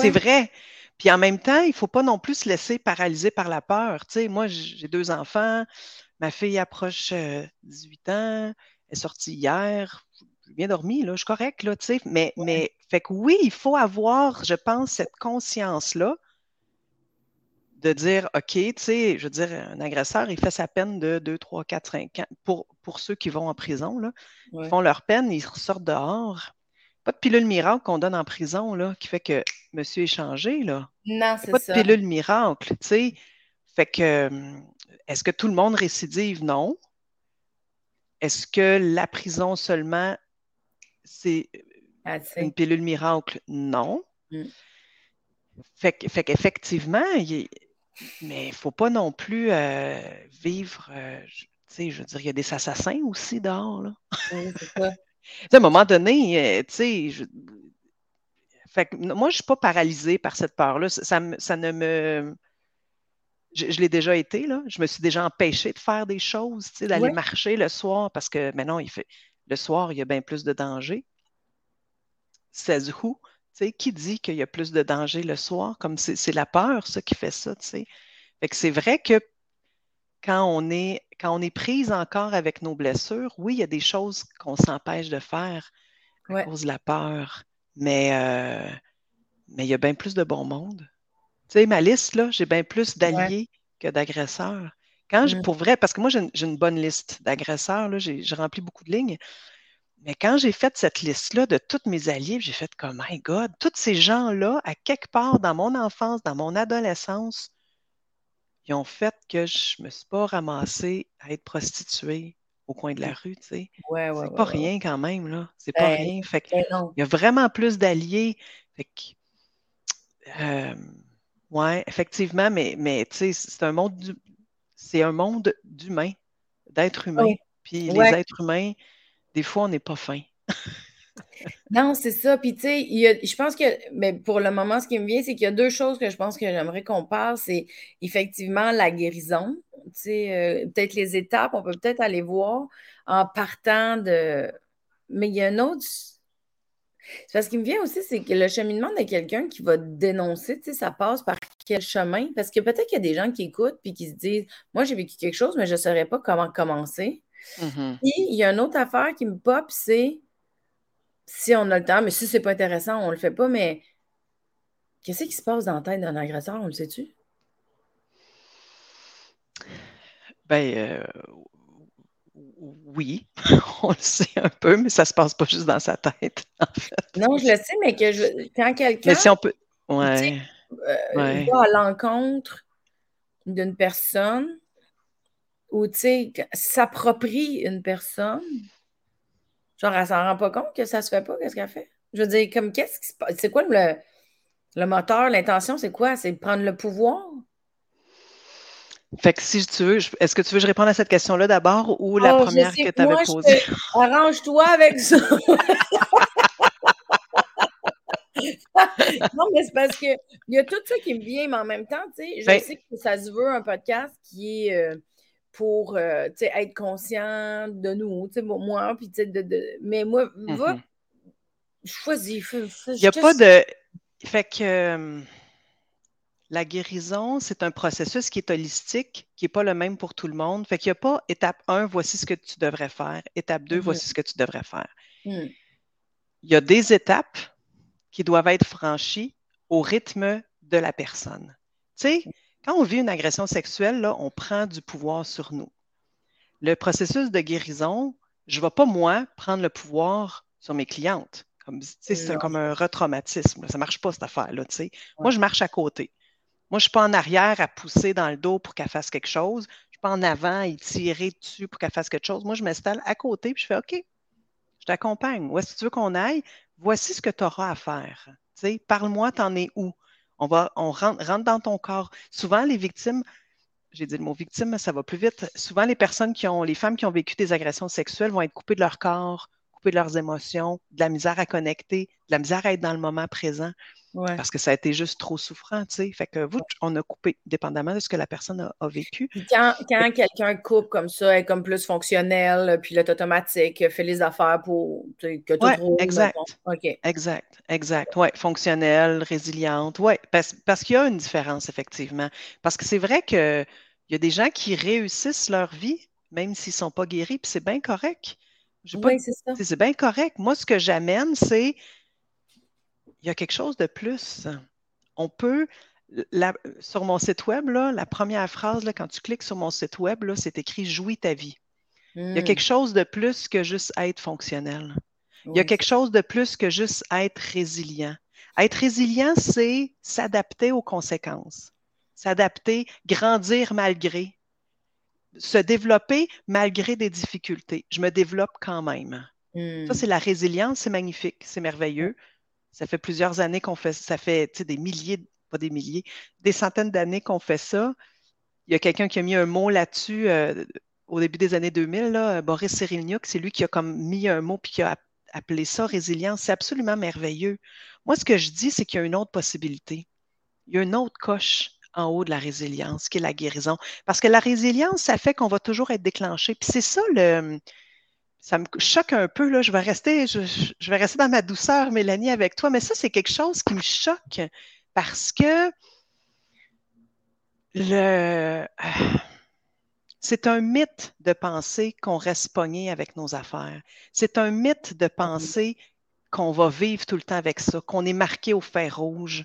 C'est vrai. Puis en même temps, il ne faut pas non plus se laisser paralyser par la peur. Tu sais, moi, j'ai deux enfants. Ma fille approche 18 euh, ans. Elle est sortie hier. J'ai bien dormi, là. Je suis correcte, là, tu sais. Mais, mais, fait que oui, il faut avoir, je pense, cette conscience-là de dire, OK, tu sais, je veux dire, un agresseur, il fait sa peine de 2, 3, 4, 5 ans. Pour, pour ceux qui vont en prison, là, ils font leur peine, ils ressortent dehors. Pas de pilule miracle qu'on donne en prison, là, qui fait que monsieur est changé, là. Non, c'est ça. Pas de pilule miracle, tu sais. Fait que, est-ce que tout le monde récidive? Non. Est-ce que la prison seulement, c'est une pilule miracle? Non. Mm. Fait, fait qu'effectivement, il, mais il ne faut pas non plus euh, vivre. Euh, tu sais, je veux dire, il y a des assassins aussi dehors. Là. à un moment donné, euh, tu sais, je... fait moi, je ne suis pas paralysée par cette peur-là. Ça, ça, ne me. Je, l'ai déjà été, là. Je me suis déjà empêchée de faire des choses, tu sais, d'aller marcher le soir parce que maintenant, il fait. Le soir, il y a bien plus de danger. Says who? Qui dit qu'il y a plus de danger le soir? Comme c'est la peur, ça, qui fait ça. Fait que c'est vrai que quand on est quand on est prise encore avec nos blessures, oui, il y a des choses qu'on s'empêche de faire à cause de la peur. Mais, euh, mais il y a bien plus de bon monde. Tu sais, ma liste, là, j'ai bien plus d'alliés que d'agresseurs. Quand je, mm. pour vrai, parce que moi, j'ai une, bonne liste d'agresseurs, là, j'ai rempli beaucoup de lignes. Mais quand j'ai fait cette liste-là de tous mes alliés, j'ai fait comme, my God, tous ces gens-là, à quelque part dans mon enfance, dans mon adolescence, ils ont fait que je ne me suis pas ramassée à être prostituée au coin de la rue, tu sais. Ouais, ouais, c'est pas rien quand même, là. C'est pas ben, rien. Fait ben il y a vraiment plus d'alliés. Fait euh, ouais, effectivement, mais, mais tu sais, c'est un monde c'est un monde d'humains, d'êtres humains. Puis les êtres humains, des fois, on n'est pas fin. non, c'est ça. Puis, tu sais, je pense que, mais pour le moment, ce qui me vient, c'est qu'il y a deux choses que je pense que j'aimerais qu'on parle. C'est effectivement la guérison. Tu sais, euh, peut-être les étapes, on peut peut-être aller voir en partant de. Mais il y a un autre. C'est parce qu'il me vient aussi, c'est que le cheminement de quelqu'un qui va dénoncer, tu sais, ça passe par quel chemin? Parce que peut-être qu'il y a des gens qui écoutent puis qui se disent Moi, j'ai vécu quelque chose, mais je ne saurais pas comment commencer. Mm-hmm. Puis il y a une autre affaire qui me pop, c'est si on a le temps, mais si c'est pas intéressant, on le fait pas, mais qu'est-ce qui se passe dans la tête d'un agresseur, on le sait-tu? Ben euh, oui, on le sait un peu, mais ça se passe pas juste dans sa tête, en fait. Non, je le sais, mais que je, quand quelqu'un. Mais si on peut. Ouais. Euh, va à l'encontre d'une personne ou, tu sais, s'approprie une personne, genre, elle s'en rend pas compte que ça se fait pas, qu'est-ce qu'elle fait? Je veux dire, comme, qu'est-ce qui se passe? C'est quoi le, le moteur, l'intention, c'est quoi? C'est de prendre le pouvoir? Fait que si tu veux, est-ce que tu veux que je réponde à cette question-là d'abord ou la oh, première que tu avais posée? Arrange-toi avec ça. non, mais c'est parce qu'il y a tout ça qui me vient, mais en même temps, tu sais, je ben sais que ça se veut un podcast qui est euh, pour euh, être conscient de nous, moi, puis sais, de, mais moi, va, mm-hmm. choisis. Il n'y a pas de. Fait que euh, la guérison, c'est un processus qui est holistique, qui n'est pas le même pour tout le monde. Fait qu'il n'y a pas étape 1, voici ce que tu devrais faire. Étape 2, mm-hmm. voici ce que tu devrais faire. Mm. Il y a des étapes qui doivent être franchies au rythme de la personne. Tu sais, quand on vit une agression sexuelle, là, on prend du pouvoir sur nous. Le processus de guérison, je ne vais pas, moi, prendre le pouvoir sur mes clientes. Comme, c'est comme un retraumatisme. Ça ne marche pas, cette affaire-là. Moi, je marche à côté. Moi, je ne suis pas en arrière à pousser dans le dos pour qu'elle fasse quelque chose. Je ne suis pas en avant à y tirer dessus pour qu'elle fasse quelque chose. Moi, je m'installe à côté et je fais OK, je t'accompagne. Où est-ce que tu veux qu'on aille? Voici ce que tu auras à faire. Parle-moi, t'en es où? On, va, on rentre, dans ton corps. Souvent, les victimes, j'ai dit le mot victime, ça va plus vite. Souvent, les personnes qui ont, les femmes qui ont vécu des agressions sexuelles vont être coupées de leur corps, de leurs émotions, de la misère à connecter, de la misère à être dans le moment présent. Parce que ça a été juste trop souffrant, tu sais. Fait que vous, on a coupé, dépendamment de ce que la personne a, vécu. Quand, quand quelqu'un coupe comme ça, est comme plus fonctionnel, pilote automatique, fait les affaires pour que tout ouais, Exact. Exact, exact. Oui, fonctionnelle, résiliente. Oui, parce, parce qu'il y a une différence, effectivement. Parce que c'est vrai qu'il y a des gens qui réussissent leur vie, même s'ils ne sont pas guéris, puis c'est bien correct. Oui, c'est ça. C'est bien correct. Moi, ce que j'amène, c'est il y a quelque chose de plus. On peut, sur mon site web, la première phrase, là, quand tu cliques sur mon site web, c'est écrit Jouis ta vie. Il y a hmm. quelque chose de plus que juste être fonctionnel. Il y a quelque chose de plus que juste être résilient. Être résilient, c'est s'adapter aux conséquences, s'adapter, grandir malgré, se développer malgré des difficultés. Je me développe quand même. Ça, hmm. c'est la résilience, c'est magnifique, c'est merveilleux. Ça fait plusieurs années qu'on fait ça, fait des milliers, pas des milliers, des centaines d'années qu'on fait ça. Il y a quelqu'un qui a mis un mot là-dessus euh, au début des années 2000, là, Boris Cyrulniuk, c'est lui qui a comme mis un mot puis qui a appelé ça résilience. C'est absolument merveilleux. Moi, ce que je dis, c'est qu'il y a une autre possibilité. Il y a une autre coche en haut de la résilience, qui est la guérison. Parce que la résilience, ça fait qu'on va toujours être déclenché. Puis c'est ça le, ça me choque un peu. Là. Je, vais rester, je, vais rester dans ma douceur, Mélanie, avec toi, mais ça, c'est quelque chose qui me choque parce que le, c'est un mythe de penser qu'on reste pogné avec nos affaires. C'est un mythe de penser qu'on va vivre tout le temps avec ça, qu'on est marqué au fer rouge.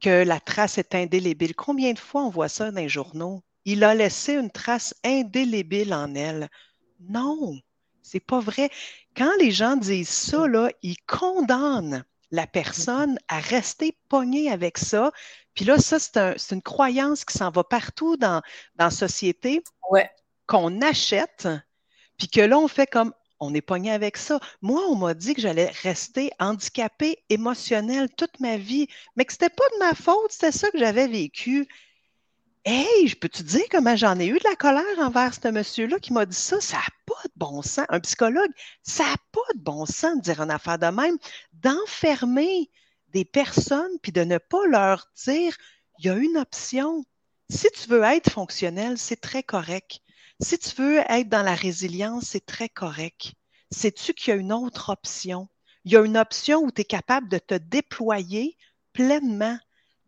Que la trace est indélébile. Combien de fois on voit ça dans les journaux? Il a laissé une trace indélébile en elle. Non, c'est pas vrai. Quand les gens disent ça, là, ils condamnent la personne à rester pognée avec ça. Puis là, ça, c'est une croyance qui s'en va partout dans, dans la société, ouais. qu'on achète, puis que là, on fait comme on est pogné avec ça. Moi, on m'a dit que j'allais rester handicapée émotionnelle toute ma vie, mais que c'était pas de ma faute, c'était ça que j'avais vécu. Hey, je peux te dire comment j'en ai eu de la colère envers ce monsieur-là qui m'a dit ça? Ça n'a pas de bon sens. Un psychologue, ça n'a pas de bon sens de dire une affaire de même, d'enfermer des personnes puis de ne pas leur dire il y a une option. Si tu veux être fonctionnel, c'est très correct. Si tu veux être dans la résilience, c'est très correct. Sais-tu qu'il y a une autre option? Il y a une option où tu es capable de te déployer pleinement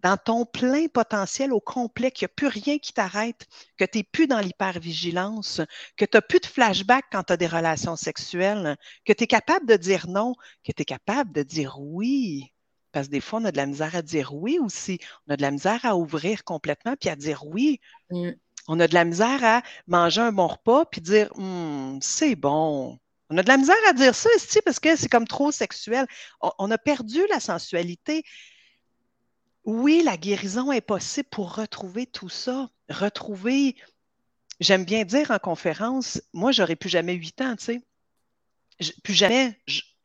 dans ton plein potentiel au complet, qu'il n'y a plus rien qui t'arrête, que tu n'es plus dans l'hypervigilance, que tu n'as plus de flashback quand tu as des relations sexuelles, que tu es capable de dire non, que tu es capable de dire oui. Parce que des fois, on a de la misère à dire oui aussi. On a de la misère à ouvrir complètement puis à dire oui. Mm. On a de la misère à manger un bon repas puis dire hum, c'est bon. On a de la misère à dire ça ici parce que c'est comme trop sexuel. on a perdu la sensualité oui, la guérison est possible pour retrouver tout ça, retrouver, j'aime bien dire en conférence, moi, j'aurais plus jamais huit ans, tu sais. plus jamais,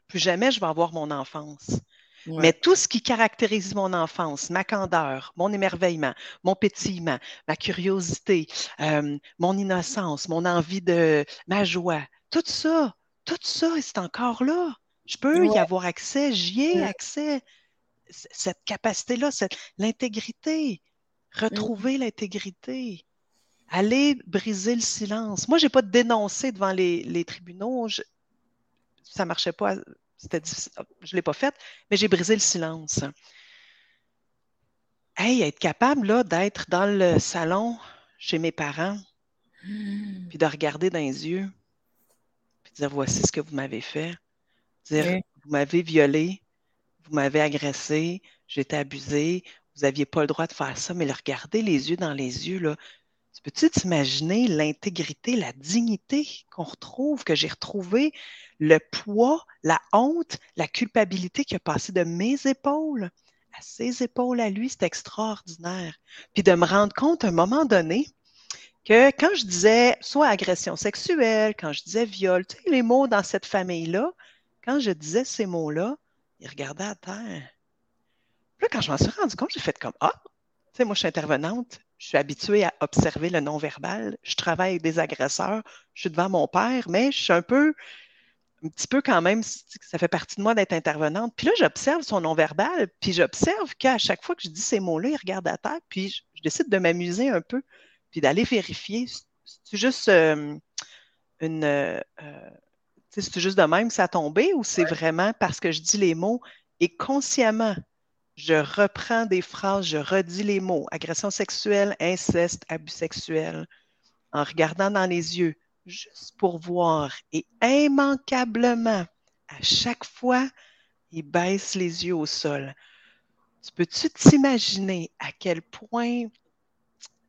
plus jamais je vais avoir mon enfance. Mais tout ce qui caractérise mon enfance, ma candeur, mon émerveillement, mon pétillement, ma curiosité, euh, mon innocence, mon envie de ma joie, tout ça, tout ça, c'est encore là. Je peux y avoir accès, j'y ai accès cette capacité-là, l'intégrité, retrouver l'intégrité, aller briser le silence. Moi, je n'ai pas dénoncé devant les, tribunaux. ça ne marchait pas. C'était Je ne l'ai pas fait, mais j'ai brisé le silence. Hey, être capable d'être dans le salon chez mes parents, mmh. puis de regarder dans les yeux, puis de dire voici ce que vous m'avez fait. Dire vous m'avez violé, vous m'avez agressé, j'étais abusée, vous n'aviez pas le droit de faire ça, mais le regarder les yeux dans les yeux, là, peux-tu t'imaginer l'intégrité, la dignité qu'on retrouve, que j'ai retrouvé, le poids, la honte, la culpabilité qui a passé de mes épaules à ses épaules à lui, c'est extraordinaire. Puis de me rendre compte à un moment donné que quand je disais soit agression sexuelle, quand je disais viol, tu sais, les mots dans cette famille-là, quand je disais ces mots-là, il regardait à terre. Puis là, quand je m'en suis rendu compte, j'ai fait comme Ah, tu sais, moi, je suis intervenante, je suis habituée à observer le non-verbal, je travaille avec des agresseurs, je suis devant mon père, mais je suis un peu, un petit peu quand même, ça fait partie de moi d'être intervenante. Puis là, j'observe son non-verbal, puis j'observe qu'à chaque fois que je dis ces mots-là, il regarde à terre, puis je, décide de m'amuser un peu, puis d'aller vérifier. C'est juste euh, une. Euh, c'est juste de même que ça a tombé ou c'est vraiment parce que je dis les mots et consciemment, je reprends des phrases, je redis les mots, agression sexuelle, inceste, abus sexuel, en regardant dans les yeux, juste pour voir. Et immanquablement, à chaque fois, il baisse les yeux au sol. Tu peux-tu t'imaginer à quel point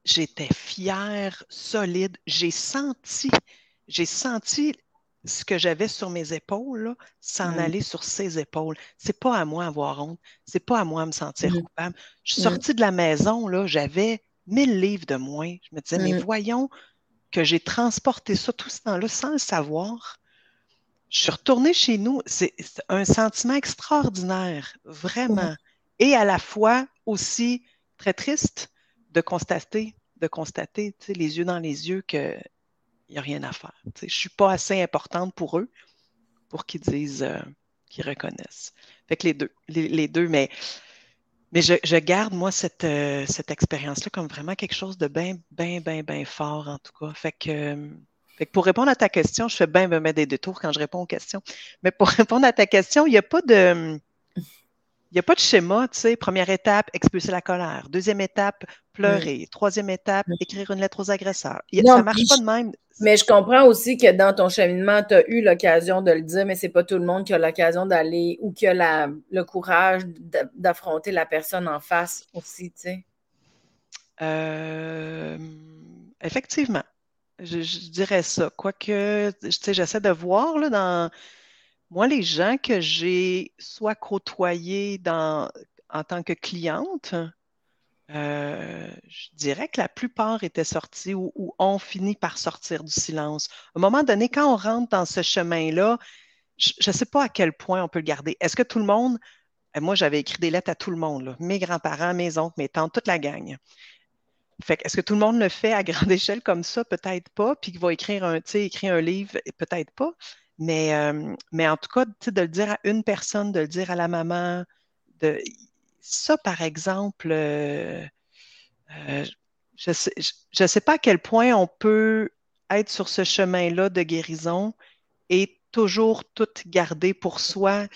j'étais fière, solide, j'ai senti, j'ai senti ce que j'avais sur mes épaules, s'en mmh. aller sur ses épaules. C'est pas à moi avoir honte. C'est pas à moi me sentir mmh. coupable. Je suis sortie de la maison, là, j'avais mille livres de moins. Je me disais, mais voyons que j'ai transporté ça tout ce temps-là sans le savoir. Je suis retournée chez nous. C'est un sentiment extraordinaire, vraiment. Et à la fois aussi très triste de constater, de constater, les yeux dans les yeux que il n'y a rien à faire. Je ne suis pas assez importante pour eux pour qu'ils disent, euh, qu'ils reconnaissent. Fait que les deux, les, deux, mais, mais je, garde, moi, cette, euh, cette expérience-là comme vraiment quelque chose de bien, bien, bien, bien fort, en tout cas. Fait que, fait que pour répondre à ta question, je fais bien me mettre des détours quand je réponds aux questions. Mais pour répondre à ta question, il n'y a pas de. Il n'y a pas de schéma, tu sais. Première étape, expulser la colère. Deuxième étape, pleurer. Troisième étape, écrire une lettre aux agresseurs. ça ne marche pas de même. Mais je comprends aussi que dans ton cheminement, tu as eu l'occasion de le dire, mais c'est pas tout le monde qui a l'occasion d'aller ou qui a la, le courage d'affronter la personne en face aussi, tu sais. Euh, effectivement. Je, dirais ça. Quoique, tu sais, j'essaie de voir là, dans moi, les gens que j'ai soit côtoyés dans, en tant que cliente, euh, je dirais que la plupart étaient sortis ou, ont fini par sortir du silence. À un moment donné, quand on rentre dans ce chemin-là, je ne sais pas à quel point on peut le garder. Est-ce que tout le monde, euh, moi j'avais écrit des lettres à tout le monde, mes grands-parents, mes oncles, mes tantes, toute la gang. Fait est-ce que tout le monde le fait à grande échelle comme ça? Peut-être pas. Puis qu'il va écrire un, écrire un livre, peut-être pas. Mais, euh, mais en tout cas, de le dire à une personne, de le dire à la maman, de, ça, par exemple, euh, euh, je ne sais, pas à quel point on peut être sur ce chemin-là de guérison et toujours tout garder pour soi.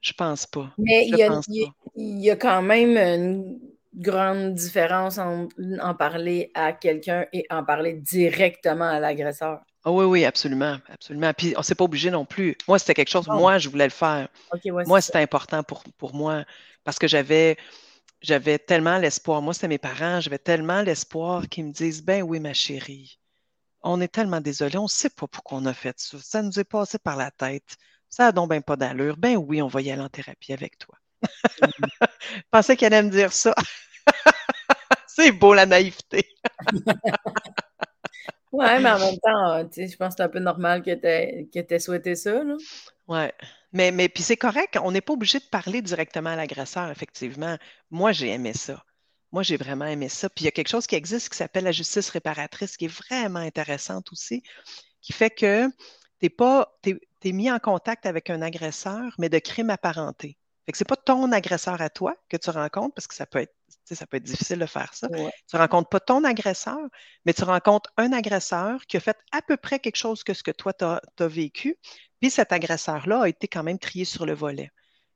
Je pense pas. Mais il y, a, quand même une grande différence en, en parler à quelqu'un et en parler directement à l'agresseur. Ah oui, oui, absolument, absolument. Puis on ne s'est pas obligé non plus. Moi, c'était quelque chose, moi, je voulais le faire. moi, c'était important pour, pour moi parce que j'avais j'avais tellement l'espoir. Moi, c'était mes parents, j'avais tellement l'espoir qu'ils me disent Ben oui, ma chérie, on est tellement désolé, on ne sait pas pourquoi on a fait ça. Ça nous est passé par la tête. Ça a donc bien pas d'allure. Ben oui, on va y aller en thérapie avec toi. Je pensais qu'elle allait me dire ça. C'est beau la naïveté. Ouais, mais en même temps, je pense que c'est un peu normal que tu aies, souhaité ça. Là. Ouais. Mais, mais puis c'est correct, on n'est pas obligé de parler directement à l'agresseur, effectivement. Moi, j'ai aimé ça. Moi, j'ai vraiment aimé ça. Puis il y a quelque chose qui existe qui s'appelle la justice réparatrice, qui est vraiment intéressante aussi, qui fait que tu es, mis en contact avec un agresseur, mais de crime apparenté. Fait que c'est pas ton agresseur à toi que tu rencontres, parce que ça peut être, ça peut être difficile de faire ça. Tu Tu rencontres pas ton agresseur, mais tu rencontres un agresseur qui a fait à peu près quelque chose que ce que toi, tu as, vécu. Puis cet agresseur-là a été quand même trié sur le volet.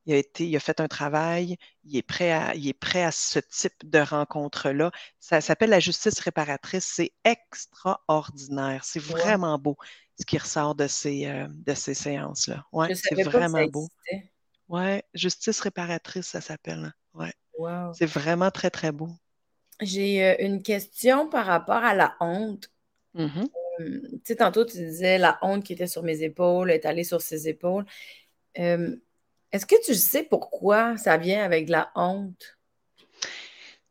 Il a, été, il a fait un travail, il est prêt à, il est prêt à ce type de rencontre-là. Ça s'appelle la justice réparatrice. C'est extraordinaire. C'est vraiment beau ce qui ressort de ces, euh, de ces séances-là. Ouais, c'est vraiment beau. Ouais, justice réparatrice, ça s'appelle. Ouais. C'est vraiment très, très beau. J'ai euh, une question par rapport à la honte. Mm-hmm. Euh, tu sais, tantôt, tu disais la honte qui était sur mes épaules est allée sur ses épaules. Euh, est-ce que tu sais pourquoi ça vient avec la honte?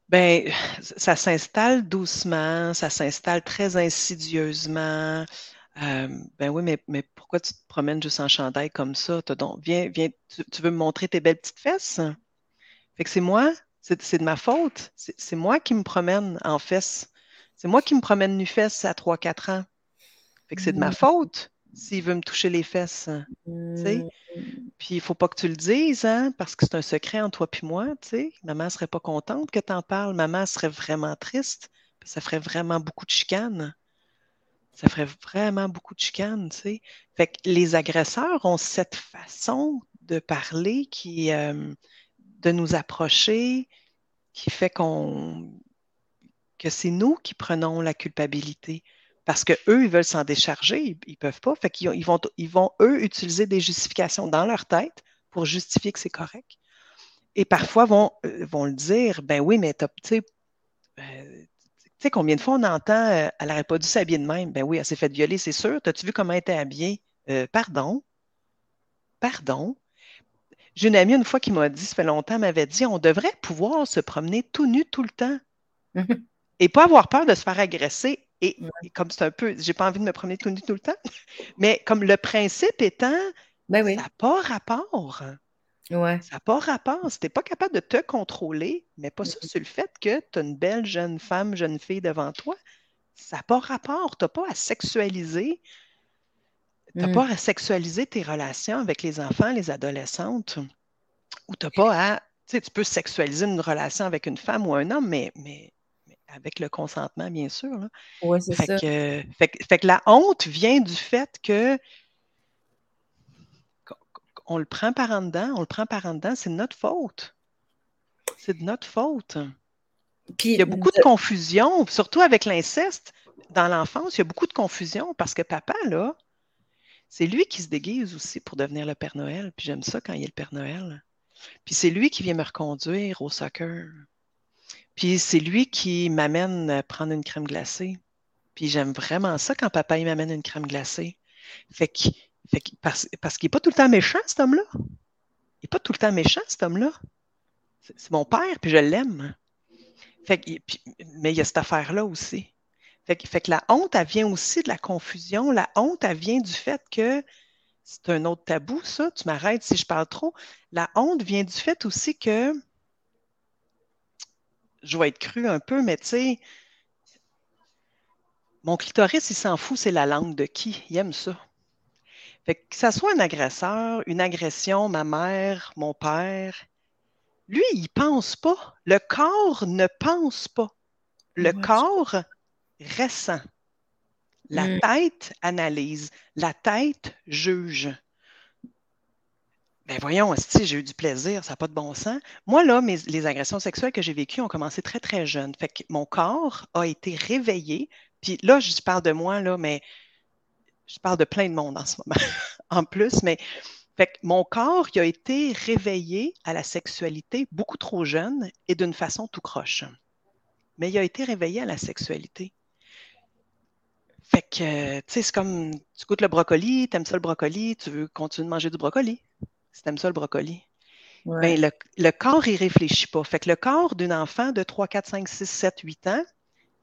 Ben, ça s'installe doucement, ça s'installe très insidieusement. Euh, ben oui, mais, mais pourquoi tu te promènes juste en chandail comme ça? donc, viens, viens, tu, veux me montrer tes belles petites fesses? Fait que c'est moi, c'est de ma faute. C'est moi qui me promène en fesses. C'est moi qui me promène nu-fesses à 3-4 ans. Fait que c'est de ma mmh. faute s'il veut me toucher les fesses. Mmh. Puis il faut pas que tu le dises, hein, parce que c'est un secret entre toi et moi. sais. Maman serait pas contente que tu en parles. Maman serait vraiment triste. Ça ferait vraiment beaucoup de chicanes ça ferait vraiment beaucoup de chicanes, sais. Fait que les agresseurs ont cette façon de parler qui, euh, de nous approcher, qui fait qu'on, que c'est nous qui prenons la culpabilité. Parce qu'eux, ils veulent s'en décharger, ils ne peuvent pas. Fait qu'ils ils vont, ils vont, eux, utiliser des justifications dans leur tête pour justifier que c'est correct. Et parfois vont, euh, vont le dire, ben oui, mais tu sais, euh, tu sais, combien de fois on entend euh, elle n'aurait pas dû s'habiller de même? Ben oui, elle s'est fait violer, c'est sûr. T'as-tu vu comment elle était habillée? Pardon? Pardon? J'ai une amie une fois qui m'a dit, ça fait longtemps, m'avait dit on devrait pouvoir se promener tout nu tout le temps. et pas avoir peur de se faire agresser. Et, comme c'est un peu, j'ai pas envie de me promener tout nu tout le temps, mais comme le principe étant, ben ça n'a pas rapport. Ça n'a pas rapport. Si tu n'es pas capable de te contrôler, mais pas ça sur le fait que tu as une belle jeune femme, jeune fille devant toi, ça n'a pas rapport. Tu n'as pas à sexualiser. Tu n'as mm. pas à sexualiser tes relations avec les enfants, les adolescentes? Ou tu n'as pas à. Tu sais, tu peux sexualiser une relation avec une femme ou un homme, mais, mais, avec le consentement, bien sûr. Oui, c'est ça. Que, fait, fait, que la honte vient du fait que on le prend par en dedans, on le prend par en dedans, c'est de notre faute. C'est de notre faute. Puis, il y a beaucoup de confusion, surtout avec l'inceste. dans l'enfance, il y a beaucoup de confusion parce que papa, là, c'est lui qui se déguise aussi pour devenir le Père Noël. Puis j'aime ça quand il est le Père Noël. Puis c'est lui qui vient me reconduire au soccer. Puis c'est lui qui m'amène prendre une crème glacée. Puis j'aime vraiment ça quand papa il m'amène une crème glacée. Fait que, parce, qu'il n'est pas tout le temps méchant, cet homme-là. Il n'est pas tout le temps méchant, cet homme-là. C'est mon père, puis je l'aime. Fait mais il y a cette affaire-là aussi. Fait que, fait que la honte, elle vient aussi de la confusion. La honte, elle vient du fait que c'est un autre tabou, ça. Tu m'arrêtes si je parle trop. La honte vient du fait aussi que je vais être cru un peu, mais tu sais, mon clitoris, il s'en fout, c'est la langue de qui? Il aime ça. Fait que, que ça soit un agresseur, une agression, ma mère, mon père, lui, il pense pas. Le corps ne pense pas. Le corps ressent. La mm. tête analyse. La tête juge. Ben voyons, si j'ai eu du plaisir, ça n'a pas de bon sens. Moi, là, les agressions sexuelles que j'ai vécues ont commencé très, très jeune. Fait que mon corps a été réveillé. Puis là, je parle de moi, là, mais je parle de plein de monde en ce moment, en plus, mais fait que mon corps il a été réveillé à la sexualité beaucoup trop jeune et d'une façon tout croche. Mais il a été réveillé à la sexualité. Fait que, tu sais, c'est comme, tu goûtes le brocoli, tu aimes ça le brocoli, tu veux continuer de manger du brocoli si tu aimes ça le brocoli. Ben, le, corps, il réfléchit pas. Fait que le corps d'un enfant de 3, 4, 5, 6, 7, 8 ans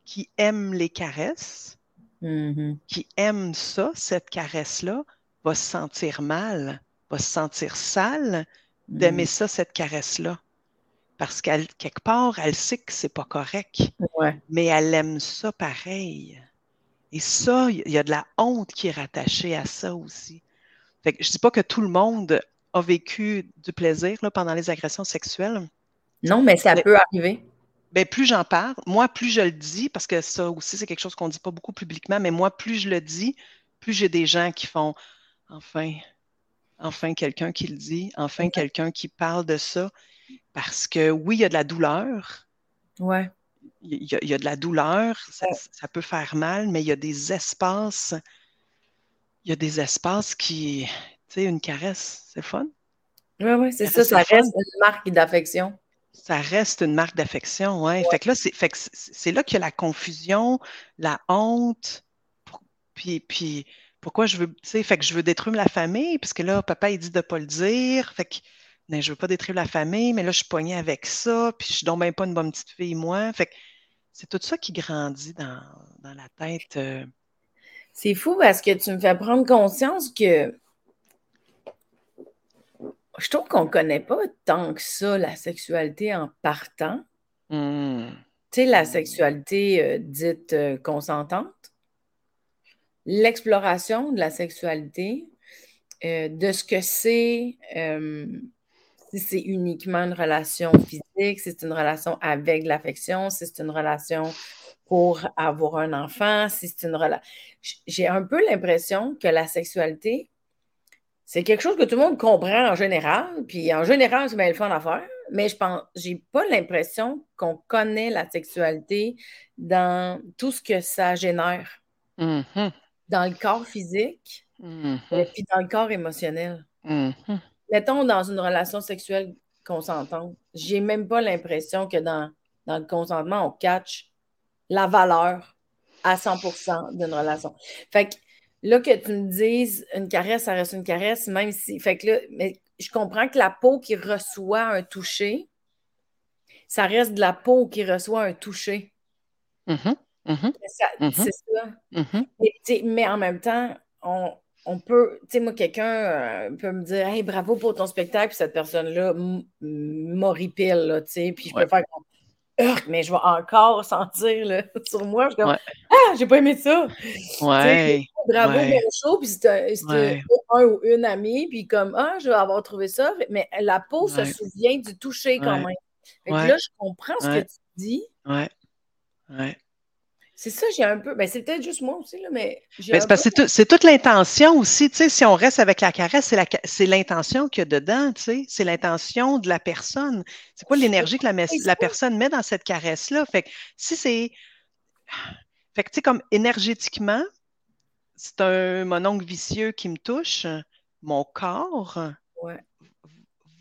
qui aime les caresses, mm-hmm. qui aime ça, cette caresse-là, va se sentir mal va se sentir sale d'aimer mm. ça, cette caresse-là. Parce qu'elle, quelque part, elle sait que c'est pas correct. Mais elle aime ça pareil. Et ça, il y a de la honte qui est rattachée à ça aussi. Fait que je dis pas que tout le monde a vécu du plaisir là, pendant les agressions sexuelles. Non, mais ça peut arriver. Ben, plus j'en parle, moi, plus je le dis, parce que ça aussi, c'est quelque chose qu'on ne dit pas beaucoup publiquement, mais moi, plus je le dis, plus j'ai des gens qui font enfin, enfin quelqu'un qui le dit, enfin quelqu'un qui parle de ça. Parce que oui, il y a de la douleur. Ouais. Il y, a, de la douleur, ça, peut faire mal, mais il y a des espaces, il y a des espaces qui, tu sais, une caresse, c'est fun. Oui, oui, c'est ça, ça reste une marque d'affection. Ça reste une marque d'affection, oui. Fait que là, c'est là qu'il y a la confusion, la honte, puis, puis pourquoi je veux, tu sais, fait que je veux détruire la famille, parce que là, papa, il dit de ne pas le dire, fait que mais je veux pas détruire la famille, mais là, je suis poignée avec ça, puis je suis donc même pas une bonne petite fille, moi. Fait que c'est tout ça qui grandit dans, la tête. Euh. C'est fou parce que tu me fais prendre conscience que je trouve qu'on ne connaît pas tant que ça la sexualité en partant. Mmh. Tu sais, la sexualité euh, dite euh, consentante l'exploration de la sexualité, euh, de ce que c'est, si c'est uniquement une relation physique, si c'est une relation avec l'affection, si c'est une relation pour avoir un enfant, si c'est une relation. J'ai un peu l'impression que la sexualité, c'est quelque chose que tout le monde comprend en général, puis en général, c'est bien le fun à faire, mais je pense, j'ai pas l'impression qu'on connaît la sexualité dans tout ce que ça génère. Mm-hmm dans le corps physique et mm-hmm. puis dans le corps émotionnel. Mm-hmm. Mettons dans une relation sexuelle consentante, j'ai même pas l'impression que dans, dans le consentement, on catch la valeur à 100% d'une relation. Fait que là, que tu me dises une caresse, ça reste une caresse, même si. Fait que là, mais je comprends que la peau qui reçoit un toucher, ça reste de la peau qui reçoit un toucher. Mm-hmm. Mm-hmm. C'est ça. Mm-hmm. mais en même temps, on, peut, tu sais, moi, quelqu'un euh, peut me dire, hey, bravo pour ton spectacle, puis cette personne-là m'horripile, tu sais, puis je peux faire comme, mais je vais encore sentir là, sur moi. Je suis comme, ah, j'ai pas aimé ça. Ouais. Bravo, ouais. chaud, puis c'est un, ou une amie, puis comme, ah, je vais avoir trouvé ça. Mais la peau se souvient du toucher quand même. Et là, je comprends ce que tu dis. Ouais. Ouais. C'est ça, j'ai un peu. Ben, c'est peut-être juste moi aussi, là, mais. Ben, c'est, toute l'intention aussi. Tu sais, si on reste avec la caresse, c'est, l'intention qu'il y a dedans. Tu sais, c'est l'intention de la personne. C'est quoi l'énergie que la, la personne met dans cette caresse-là? Fait que si c'est. Fait que, tu sais, comme énergétiquement, c'est un mononcle vicieux qui me touche. Mon corps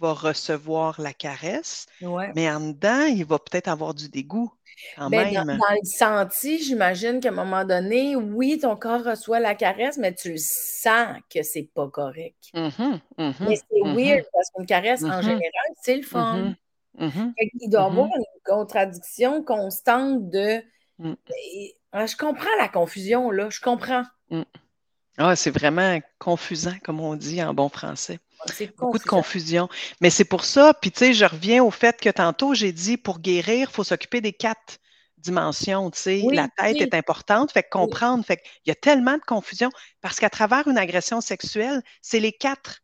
va recevoir la caresse, mais en dedans, il va peut-être avoir du dégoût. Quand ben, même. Dans, le senti, j'imagine qu'à un moment donné, oui, ton corps reçoit la caresse, mais tu le sens que c'est pas correct. Mm-hmm, mm-hmm, mais c'est mm-hmm. weird parce qu'une caresse, en général, c'est le fun. Il doit y avoir une contradiction constante de. Mm. Ah, je comprends la confusion, là. Je comprends. Mm. Ah, c'est vraiment confusant, comme on dit en bon français. Beaucoup de confusion. Mais c'est pour ça, puis tu sais, je reviens au fait que tantôt, j'ai dit pour guérir, il faut s'occuper des quatre dimensions, tu sais. la tête est importante, fait comprendre, fait il y a tellement de confusion parce qu'à travers une agression sexuelle, c'est les quatre,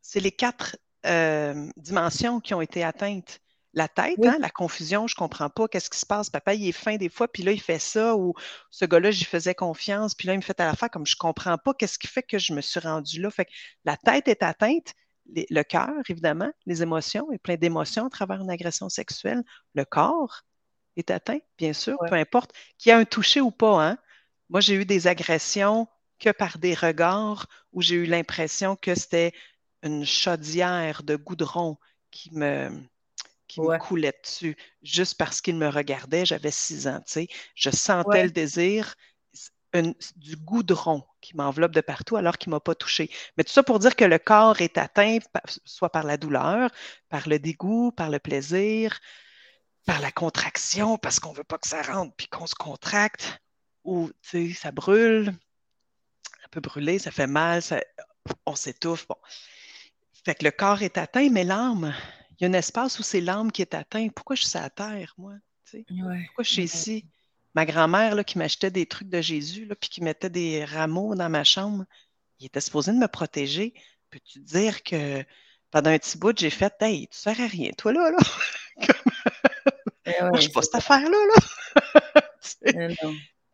c'est les quatre euh, dimensions qui ont été atteintes la tête, hein, la confusion, je comprends pas, qu'est-ce qui se passe? Papa, il est fin des fois, puis là, il fait ça, ou ce gars-là, j'y faisais confiance, puis là, il me fait à la fin comme je comprends pas, qu'est-ce qui fait que je me suis rendue là? Fait que la tête est atteinte, le cœur, évidemment, les émotions, il y a plein d'émotions à travers une agression sexuelle. Le corps est atteint, bien sûr, peu importe qu'il y ait un toucher ou pas. Hein? Moi, j'ai eu des agressions que par des regards où j'ai eu l'impression que c'était une chaudière de goudron qui me, qui me coulait dessus juste parce qu'il me regardait. J'avais six ans, tu sais. Je sentais le désir, du goudron qui m'enveloppe de partout alors qu'il ne m'a pas touché. Mais tout ça pour dire que le corps est atteint soit par la douleur, par le dégoût, par le plaisir, par la contraction, parce qu'on ne veut pas que ça rentre puis qu'on se contracte, ou tu sais, ça brûle, ça peut brûler, ça fait mal, on s'étouffe. Bon. Fait que le corps est atteint, mais l'âme, y a un espace où c'est l'âme qui est atteint. Pourquoi je suis à terre, moi? Pourquoi je suis ici? Ma grand-mère qui m'achetait des trucs de Jésus, là, puis qui mettait des rameaux dans ma chambre, il était supposé de me protéger. Peux-tu dire que pendant un petit bout, j'ai fait Hey, tu sers à rien, toi là, là? Eh moi, je suis pas cette affaire-là, là.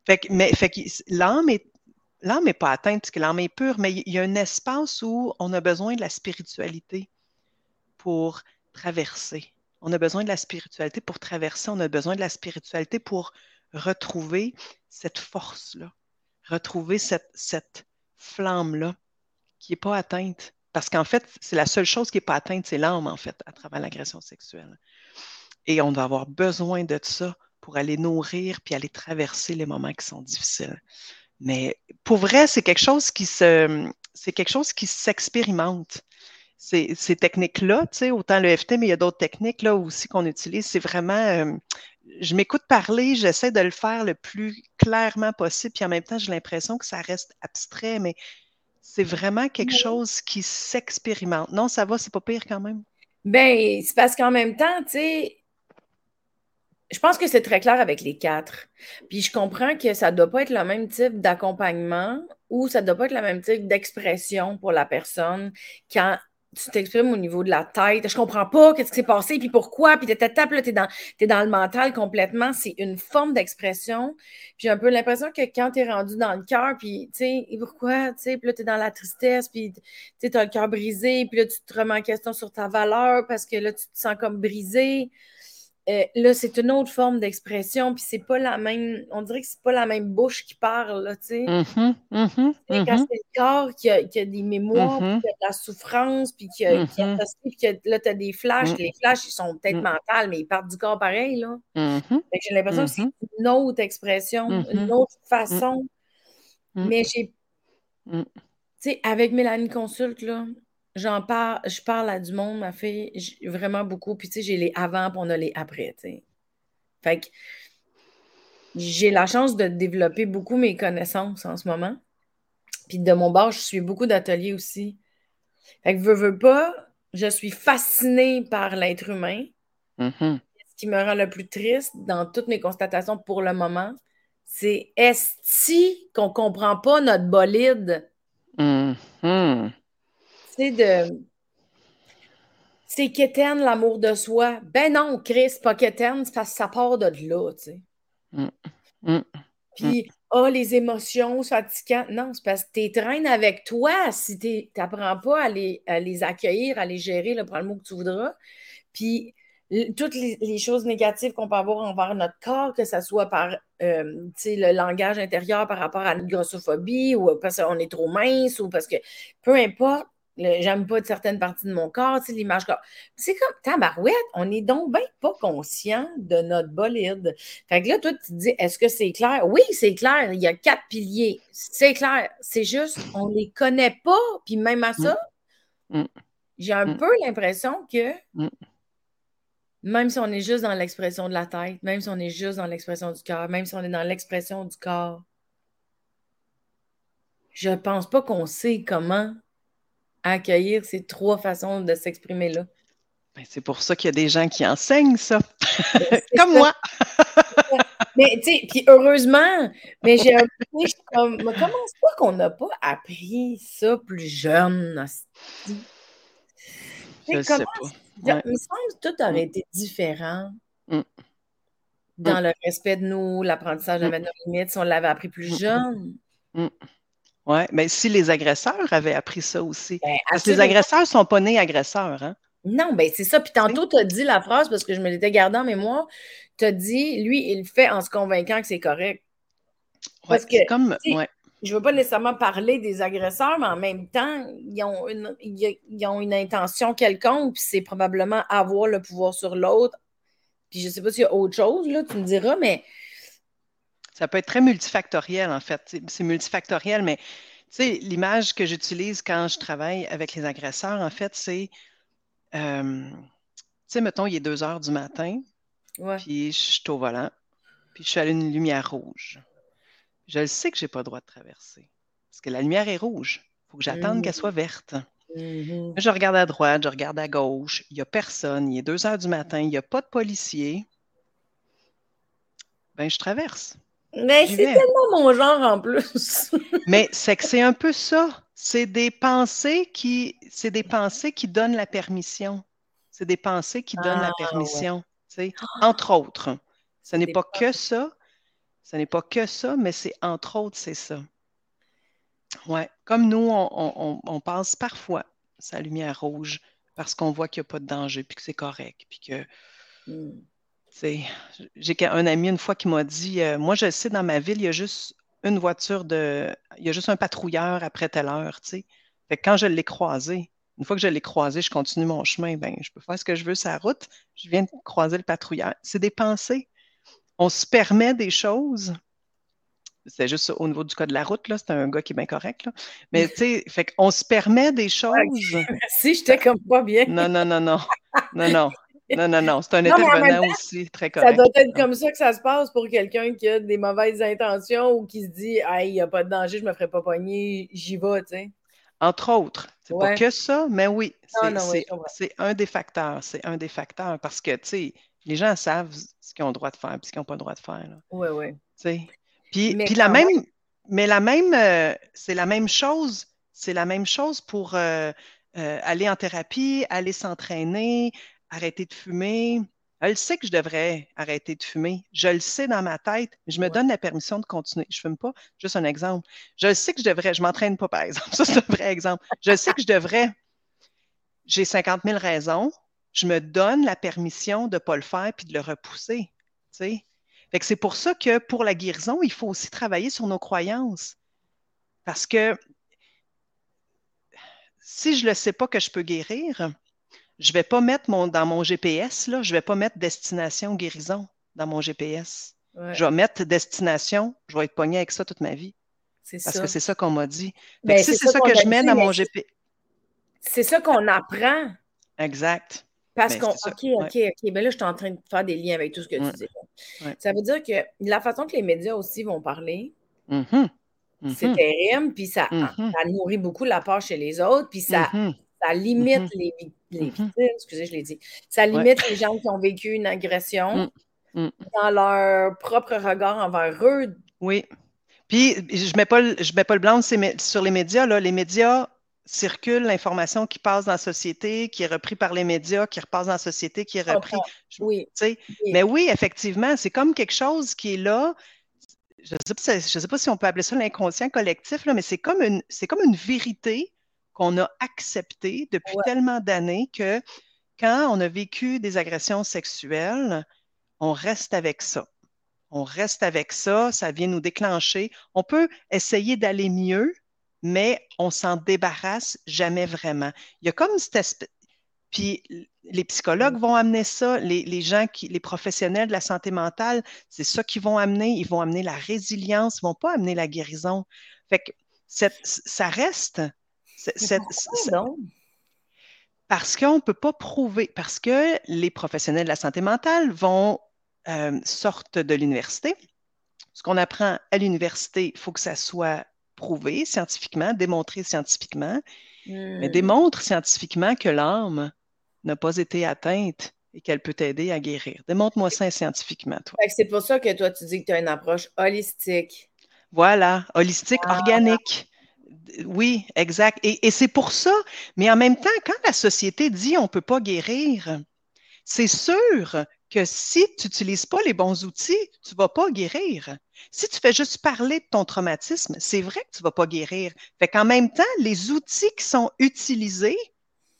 Fait que, mais fait que l'âme est l'âme n'est pas atteinte parce que l'âme est pure, mais il y a un espace où on a besoin de la spiritualité pour On a besoin de la spiritualité pour traverser, on a besoin de la spiritualité pour retrouver cette force-là, retrouver cette, flamme-là qui n'est pas atteinte. Parce qu'en fait, c'est la seule chose qui n'est pas atteinte, c'est l'âme, en fait, à travers l'agression sexuelle. Et on va avoir besoin de ça pour aller nourrir puis aller traverser les moments qui sont difficiles. Mais pour vrai, c'est quelque chose qui s'expérimente ces, techniques-là, tu sais, autant le FT, mais il y a d'autres techniques là aussi qu'on utilise. C'est vraiment, euh, je m'écoute parler, j'essaie de le faire le plus clairement possible, puis en même temps, j'ai l'impression que ça reste abstrait, mais c'est vraiment quelque chose qui s'expérimente. Non, ça va, c'est pas pire quand même. Ben, c'est parce qu'en même temps, tu sais, je pense que c'est très clair avec les quatre. Puis je comprends que ça ne doit pas être le même type d'accompagnement ou ça ne doit pas être le même type d'expression pour la personne quand tu t'exprimes au niveau de la tête. Je comprends pas qu'est-ce qui s'est passé, puis pourquoi, puis t'es là, t'es dans, es dans le mental complètement. C'est une forme d'expression. Puis j'ai un peu l'impression que quand tu es rendu dans le cœur, puis tu sais, pourquoi, tu sais, puis là, t'es dans la tristesse, puis tu as le cœur brisé, puis là, tu te remets en question sur ta valeur parce que là, tu te sens comme brisé. Euh, là, c'est une autre forme d'expression, puis c'est pas la même, on dirait que c'est pas la même bouche qui parle, là, tu sais. Mm-hmm, Quand mm-hmm. c'est le corps qui a, qui a des mémoires, puis qui a de la souffrance, puis qui a, qui a puis que là, tu as des flashs, les flashs, ils sont peut-être mentales, mais ils partent du corps pareil, là. J'ai l'impression que c'est une autre expression, une autre façon. Mais j'ai, tu sais, avec Mélanie Consulte, là, j'en parle, je parle à du monde, ma fille, vraiment beaucoup. Puis, tu sais, j'ai les avant, puis on a les après, tu sais. Fait que j'ai la chance de développer beaucoup mes connaissances en ce moment. Puis de mon bord, je suis beaucoup d'ateliers aussi. Fait que veux, veux pas, je suis fascinée par l'être humain. Mm-hmm. Ce qui me rend le plus triste dans toutes mes constatations pour le moment, c'est est-ce qu'on comprend pas notre bolide? De. C'est qu'éterne l'amour de soi. Ben non, Chris, pas qu'éterne, c'est parce que ça part de là, tu sais. Mm. Mm. Puis, oh, les émotions fatigantes. Non, c'est parce que tu traînes avec toi si tu n'apprends pas à les, à les, accueillir, à les gérer, le prends le mot que tu voudras. Puis, toutes les, choses négatives qu'on peut avoir envers notre corps, que ce soit par euh, le langage intérieur par rapport à la grossophobie ou parce qu'on est trop mince ou parce que peu importe, j'aime pas de certaines parties de mon corps, l'image corps. C'est comme tabarouette, on est donc bien pas conscient de notre bolide. Fait que là, toi, tu te dis, est-ce que c'est clair? Oui, c'est clair, il y a quatre piliers. C'est clair. C'est juste, on les connaît pas, puis même à ça, mm. Mm. j'ai un mm. peu l'impression que même si on est juste dans l'expression de la tête, même si on est juste dans l'expression du cœur, même si on est dans l'expression du corps, je pense pas qu'on sait comment accueillir ces trois façons de s'exprimer-là. Ben, c'est pour ça qu'il y a des gens qui enseignent ça, ben, comme moi. mais tu sais, puis heureusement, mais j'ai un peu comme, comment c'est pas qu'on n'a pas appris ça plus jeune? Je sais pas. Il me semble que tout aurait été différent mm. dans mm. le respect de nous, l'apprentissage de mm. nos limites, si on l'avait appris plus jeune. Oui, mais si les agresseurs avaient appris ça aussi. Ben, parce que les agresseurs ne sont pas nés agresseurs, hein? Non, ben c'est ça. Puis tantôt, tu as dit la phrase, parce que je me l'étais gardée en mémoire, tu as dit, lui, il le fait en se convainquant que c'est correct. Parce que, comme, je ne veux pas nécessairement parler des agresseurs, mais en même temps, ils ont une, ils ont une intention quelconque, puis c'est probablement avoir le pouvoir sur l'autre. Puis je ne sais pas s'il y a autre chose, là, tu me diras, mais ça peut être très multifactoriel, en fait. C'est multifactoriel, mais l'image que j'utilise quand je travaille avec les agresseurs, en fait, c'est, euh, tu sais, mettons, il est 2 heures du matin, puis je suis au volant, puis je suis à une lumière rouge. Je le sais que je n'ai pas le droit de traverser, parce que la lumière est rouge. Il faut que j'attende qu'elle soit verte. Mm-hmm. Je regarde à droite, je regarde à gauche, il n'y a personne, il est 2 heures du matin, il n'y a pas de policier. Ben, je traverse. Mais c'est tellement mon genre en plus. Mais c'est que c'est un peu ça. C'est des pensées qui, c'est des pensées qui donnent la permission. C'est des pensées qui donnent la ah, permission. Entre autres. Ce n'est pas que ça. Ce n'est pas que ça, mais c'est entre autres, c'est ça. Ouais. Comme nous, on, passe parfois sa lumière rouge parce qu'on voit qu'il n'y a pas de danger, puis que c'est correct, puis que hmm. J'ai un ami une fois qui m'a dit euh, Moi, je sais, dans ma ville, il y a juste une voiture de. Il y a juste un patrouilleur après telle heure. Fait quand je l'ai croisé, une fois que je l'ai croisé, je continue mon chemin. Ben, je peux faire ce que je veux sur la route. Je viens de croiser le patrouilleur. C'est des pensées. On se permet des choses. C'est juste au niveau du code de la route, là. C'est un gars qui est bien correct, là. Mais, tu sais, fait qu'on se permet des choses. Si, j'étais comme pas bien. Non, non, non, non. Non, non. Non, non, non, c'est un intervenant aussi, très correct. Ça doit être comme ça que ça se passe pour quelqu'un qui a des mauvaises intentions ou qui se dit Hey, il n'y a pas de danger, je ne me ferai pas pogner, j'y vais, tu sais. Entre autres. C'est pas que ça, mais oui, c'est un des facteurs. C'est un des facteurs parce que, tu sais, les gens savent ce qu'ils ont le droit de faire et ce qu'ils n'ont pas le droit de faire. Oui, oui. Puis, puis la même, mais la même, euh, c'est la même chose. C'est la même chose pour euh, euh, aller en thérapie, aller s'entraîner, arrêter de fumer. Elle sait que je devrais arrêter de fumer. Je le sais dans ma tête, mais je me donne la permission de continuer. Je ne fume pas. Juste un exemple. Je sais que je devrais. Je ne m'entraîne pas, par exemple. Ça, c'est un vrai exemple. Je sais que je devrais. J'ai 50 000 raisons. Je me donne la permission de ne pas le faire puis de le repousser. Fait que c'est pour ça que pour la guérison, il faut aussi travailler sur nos croyances. Parce que si je ne le sais pas que je peux guérir, je ne vais pas mettre mon, dans mon GPS, là, je ne vais pas mettre destination guérison dans mon GPS. Je vais mettre destination, je vais être pogné avec ça toute ma vie. Parce que c'est ça qu'on m'a dit. Ben, si c'est ça, que je mets dans mon GPS. C'est ça qu'on apprend. Exact. Parce ben, qu'on. OK, OK, OK. Mais ben là, je suis en train de faire des liens avec tout ce que tu dis. Ça veut dire que la façon que les médias aussi vont parler, mm-hmm. c'est mm-hmm. terrible, puis ça, mm-hmm. ça, nourrit beaucoup la peur chez les autres, puis ça, ça limite mm-hmm. les, les mm-hmm. victimes, excusez, je l'ai dit. Ça limite les gens qui ont vécu une agression mm. Mm. dans leur propre regard envers eux. Oui. Puis, je ne mets, pas le, je mets pas le blanc sur les médias. Là. Les médias circulent l'information qui passe dans la société, qui est repris par les médias, qui repasse dans la société, qui est repris. Oui. Mais oui, effectivement, c'est comme quelque chose qui est là. Je ne sais, sais, pas si on peut appeler ça l'inconscient collectif, là, mais c'est comme, une, comme une vérité qu'on a accepté depuis tellement d'années que quand on a vécu des agressions sexuelles, on reste avec ça. On reste avec ça, ça vient nous déclencher. On peut essayer d'aller mieux, mais on s'en débarrasse jamais vraiment. Il y a comme cette espèce... Puis les psychologues mm. vont amener ça, les, gens qui, les professionnels de la santé mentale, c'est ça qu'ils vont amener. Ils vont amener la résilience, ils ne vont pas amener la guérison. Fait que ça reste. Parce qu'on ne peut pas prouver, parce que les professionnels de la santé mentale vont euh, sortent de l'université. Ce qu'on apprend à l'université, il faut que ça soit prouvé scientifiquement, démontré scientifiquement, mais hmm. démontre scientifiquement que l'âme n'a pas été atteinte et qu'elle peut t'aider à guérir. Démontre-moi ça scientifiquement, toi. C'est pour ça que toi, tu dis que tu as une approche holistique. Voilà, holistique, ah. organique. Oui, exact. Et, c'est pour ça, mais en même temps, quand la société dit on ne peut pas guérir, c'est sûr que si tu n'utilises pas les bons outils, tu ne vas pas guérir. Si tu fais juste parler de ton traumatisme, c'est vrai que tu ne vas pas guérir. Fait qu'en même temps, les outils qui sont utilisés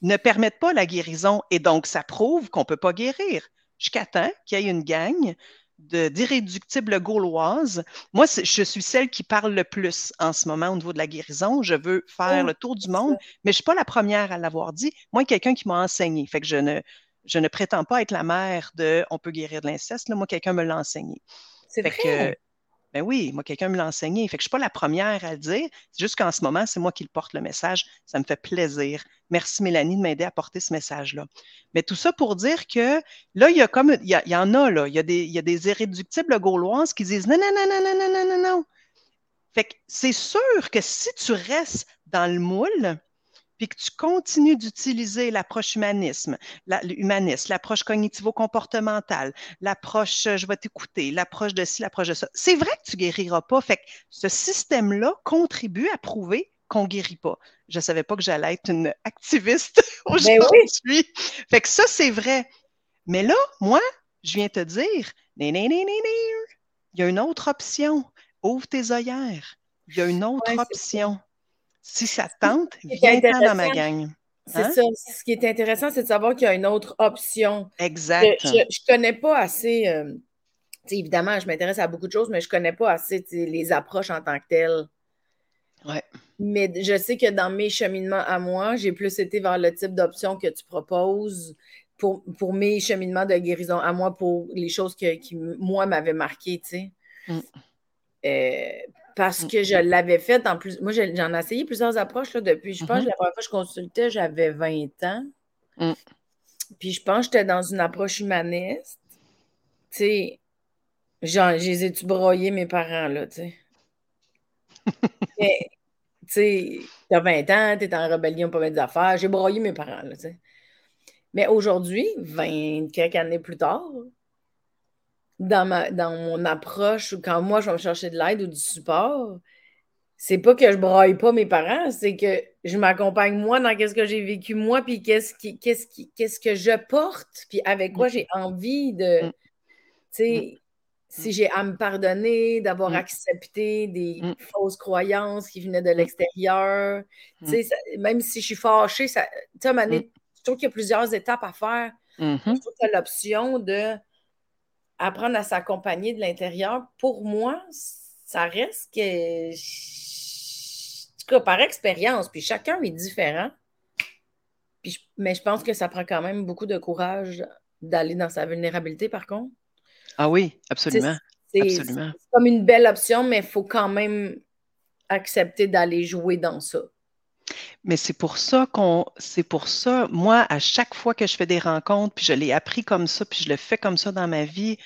ne permettent pas la guérison et donc ça prouve qu'on ne peut pas guérir. Jusqu'à temps qu'il y ait une gang d'irréductibles gauloises. Moi, je suis celle qui parle le plus en ce moment au niveau de la guérison. Je veux faire oh, le tour du monde, mais je ne suis pas la première à l'avoir dit. Moi, quelqu'un qui m'a enseigné. Fait que je ne, je ne prétends pas être la mère de on peut guérir de l'inceste. Moi, quelqu'un me l'a enseigné. C'est vrai? Que, ben oui, moi, quelqu'un me l'a enseigné. Fait que je ne suis pas la première à le dire. C'est juste qu'en ce moment, c'est moi qui le porte le message. Ça me fait plaisir. Merci, Mélanie, de m'aider à porter ce message-là. Mais tout ça pour dire que là, il y a comme, il y, en a, là, il y a, des, il y a des irréductibles gauloises qui disent non, non, non, non, non, non, non, non. Fait que c'est sûr que si tu restes dans le moule, puis que tu continues d'utiliser l'approche humanisme, l'humaniste, l'approche cognitivo-comportementale, l'approche euh, je vais t'écouter, l'approche de ci, l'approche de ça, c'est vrai que tu guériras pas. Fait que ce système-là contribue à prouver qu'on guérit pas. Je savais pas que j'allais être une activiste ben aujourd'hui. Fait que ça, c'est vrai. Mais là, moi, je viens te dire, il y a une autre option. Ouvre tes œillères. Il y a une autre option. Si ça tente, viens dans ma gang. C'est hein? ça. Ce qui est intéressant, c'est de savoir qu'il y a une autre option. Exact. Je ne connais pas assez. Euh, évidemment, je m'intéresse à beaucoup de choses, mais je ne connais pas assez les approches en tant que telles. Ouais. Mais je sais que dans mes cheminements à moi, j'ai plus été vers le type d'option que tu proposes pour, pour mes cheminements de guérison à moi, pour les choses qui, moi, m'avaient marqué, tu sais. Mm. Euh, parce mm. que je l'avais fait en plus. Moi, j'en ai essayé plusieurs approches là, depuis. Je pense que la première fois que je consultais, j'avais 20 ans. Mm. Puis je pense que j'étais dans une approche humaniste. Tu sais, genre, j'ai tu broyé mes parents, là, tu sais? tu sais, t'as 20 ans, t'es en rébellion pour mettre des affaires. J'ai broyé mes parents, là, tu sais. Mais aujourd'hui, 20 quelques années plus tard, dans, ma, dans mon approche, quand moi, je vais me chercher de l'aide ou du support, c'est pas que je braille pas mes parents, c'est que je m'accompagne moi dans qu'est-ce que j'ai vécu moi, puis qu'est-ce, qui, qu'est-ce, qui, qu'est-ce que je porte, puis avec quoi mm. j'ai envie de, mm. tu sais, mm. si j'ai à me pardonner, d'avoir accepté des fausses croyances qui venaient de l'extérieur, tu sais, même si je suis fâchée, ça, tu sais, je trouve qu'il y a plusieurs étapes à faire. Mm-hmm. Je trouve que l'option de apprendre à s'accompagner de l'intérieur, pour moi, ça reste que. En tout cas, par expérience, puis chacun est différent. Puis mais je pense que ça prend quand même beaucoup de courage d'aller dans sa vulnérabilité, par contre. Ah oui, absolument. C'est comme une belle option, mais il faut quand même accepter d'aller jouer dans ça. Mais c'est pour ça qu'on, c'est pour ça, moi, à chaque fois que je fais des rencontres, puis je l'ai appris comme ça, puis je le fais comme ça dans ma vie,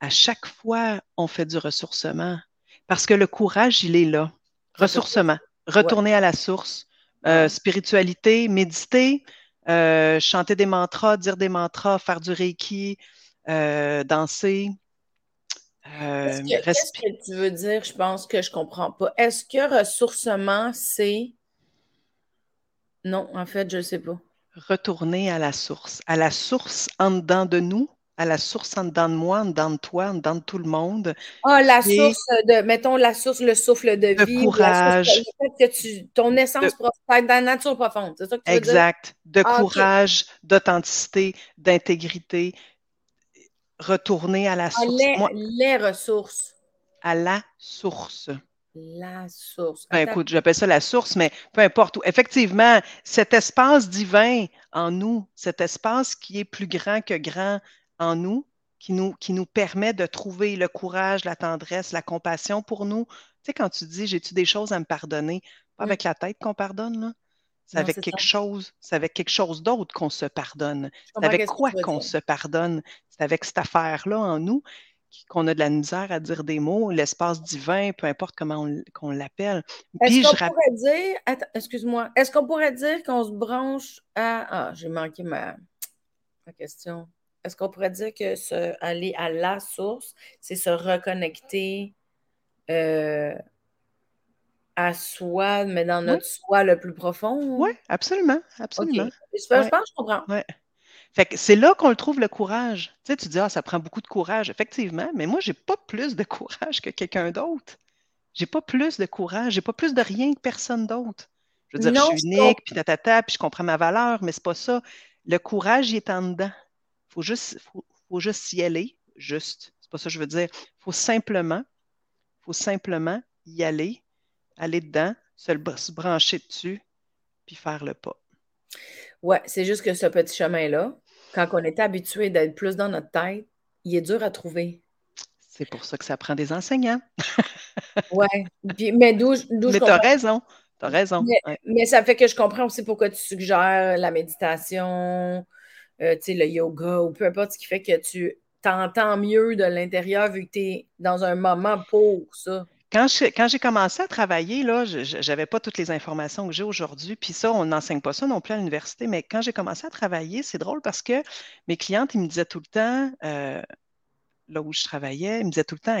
à chaque fois, on fait du ressourcement. Parce que le courage, il est là. Ressourcement. Retourner à la source. Euh, spiritualité, méditer, euh, chanter des mantras, dire des mantras, faire du reiki, euh, danser. Qu'est-ce que tu veux dire? Je pense que je comprends pas. Est-ce que ressourcement, c'est non, en fait, je ne sais pas. Retourner à la source, à la source en dedans de nous, à la source en dedans de moi, en dedans de toi, en dedans de tout le monde. Ah, la source de, mettons, la source, le souffle de vie. De courage. que tu, ton essence de... dans la nature profonde, c'est ça que tu Exact. De ah, courage, d'authenticité, d'intégrité. Retourner à la ah, source. les ressources. À la source. La source. Ben, écoute, j'appelle ça la source, mais peu importe où. Effectivement, cet espace divin en nous, cet espace qui est plus grand que grand en nous, qui nous, qui nous permet de trouver le courage, la tendresse, la compassion pour nous. Tu sais, quand tu dis j'ai-tu des choses à me pardonner, pas avec la tête qu'on pardonne, là. C'est avec quelque chose, c'est avec quelque chose d'autre qu'on se pardonne. C'est avec quoi qu'on se pardonne? C'est avec cette affaire-là en nous qu'on a de la misère à dire des mots, l'espace divin, peu importe comment on, l'appelle. Est-ce qu'on pourrait dire, excuse-moi, est-ce qu'on pourrait dire qu'on se branche à. Ah, j'ai manqué ma, question. Est-ce qu'on pourrait dire que se, aller à la source, c'est se reconnecter euh, à soi, mais dans notre soi le plus profond? Oui, absolument, absolument. Je, pense que je comprends. Ouais. Fait que c'est là qu'on le trouve le courage. Tu sais, tu dis, ah, ça prend beaucoup de courage. Effectivement, mais moi, j'ai pas plus de courage que quelqu'un d'autre. J'ai pas plus de courage, j'ai pas plus de rien que personne d'autre. Je veux dire, je suis unique, puis tatata, puis je comprends ma valeur, mais c'est pas ça. Le courage, il est en dedans. Faut juste, faut, faut juste y aller. Juste. C'est pas ça que je veux dire. Faut simplement, faut simplement y aller, aller dedans, se, se brancher dessus, puis faire le pas. Ouais, c'est juste que ce petit chemin-là, quand on est habitué d'être plus dans notre tête, il est dur à trouver. C'est pour ça que ça prend des enseignants. oui. Mais d'où Mais tu as raison. Tu as raison. Mais, ça fait que je comprends aussi pourquoi tu suggères la méditation, euh, le yoga ou peu importe ce qui fait que tu t'entends mieux de l'intérieur vu que tu es dans un moment pour ça. Quand, j'ai commencé à travailler, là, je n'avais pas toutes les informations que j'ai aujourd'hui. Puis ça, on n'enseigne pas ça non plus à l'université. Mais quand j'ai commencé à travailler, c'est drôle parce que mes clientes, ils me disaient tout le temps, euh, là où je travaillais, ils me disaient tout le temps,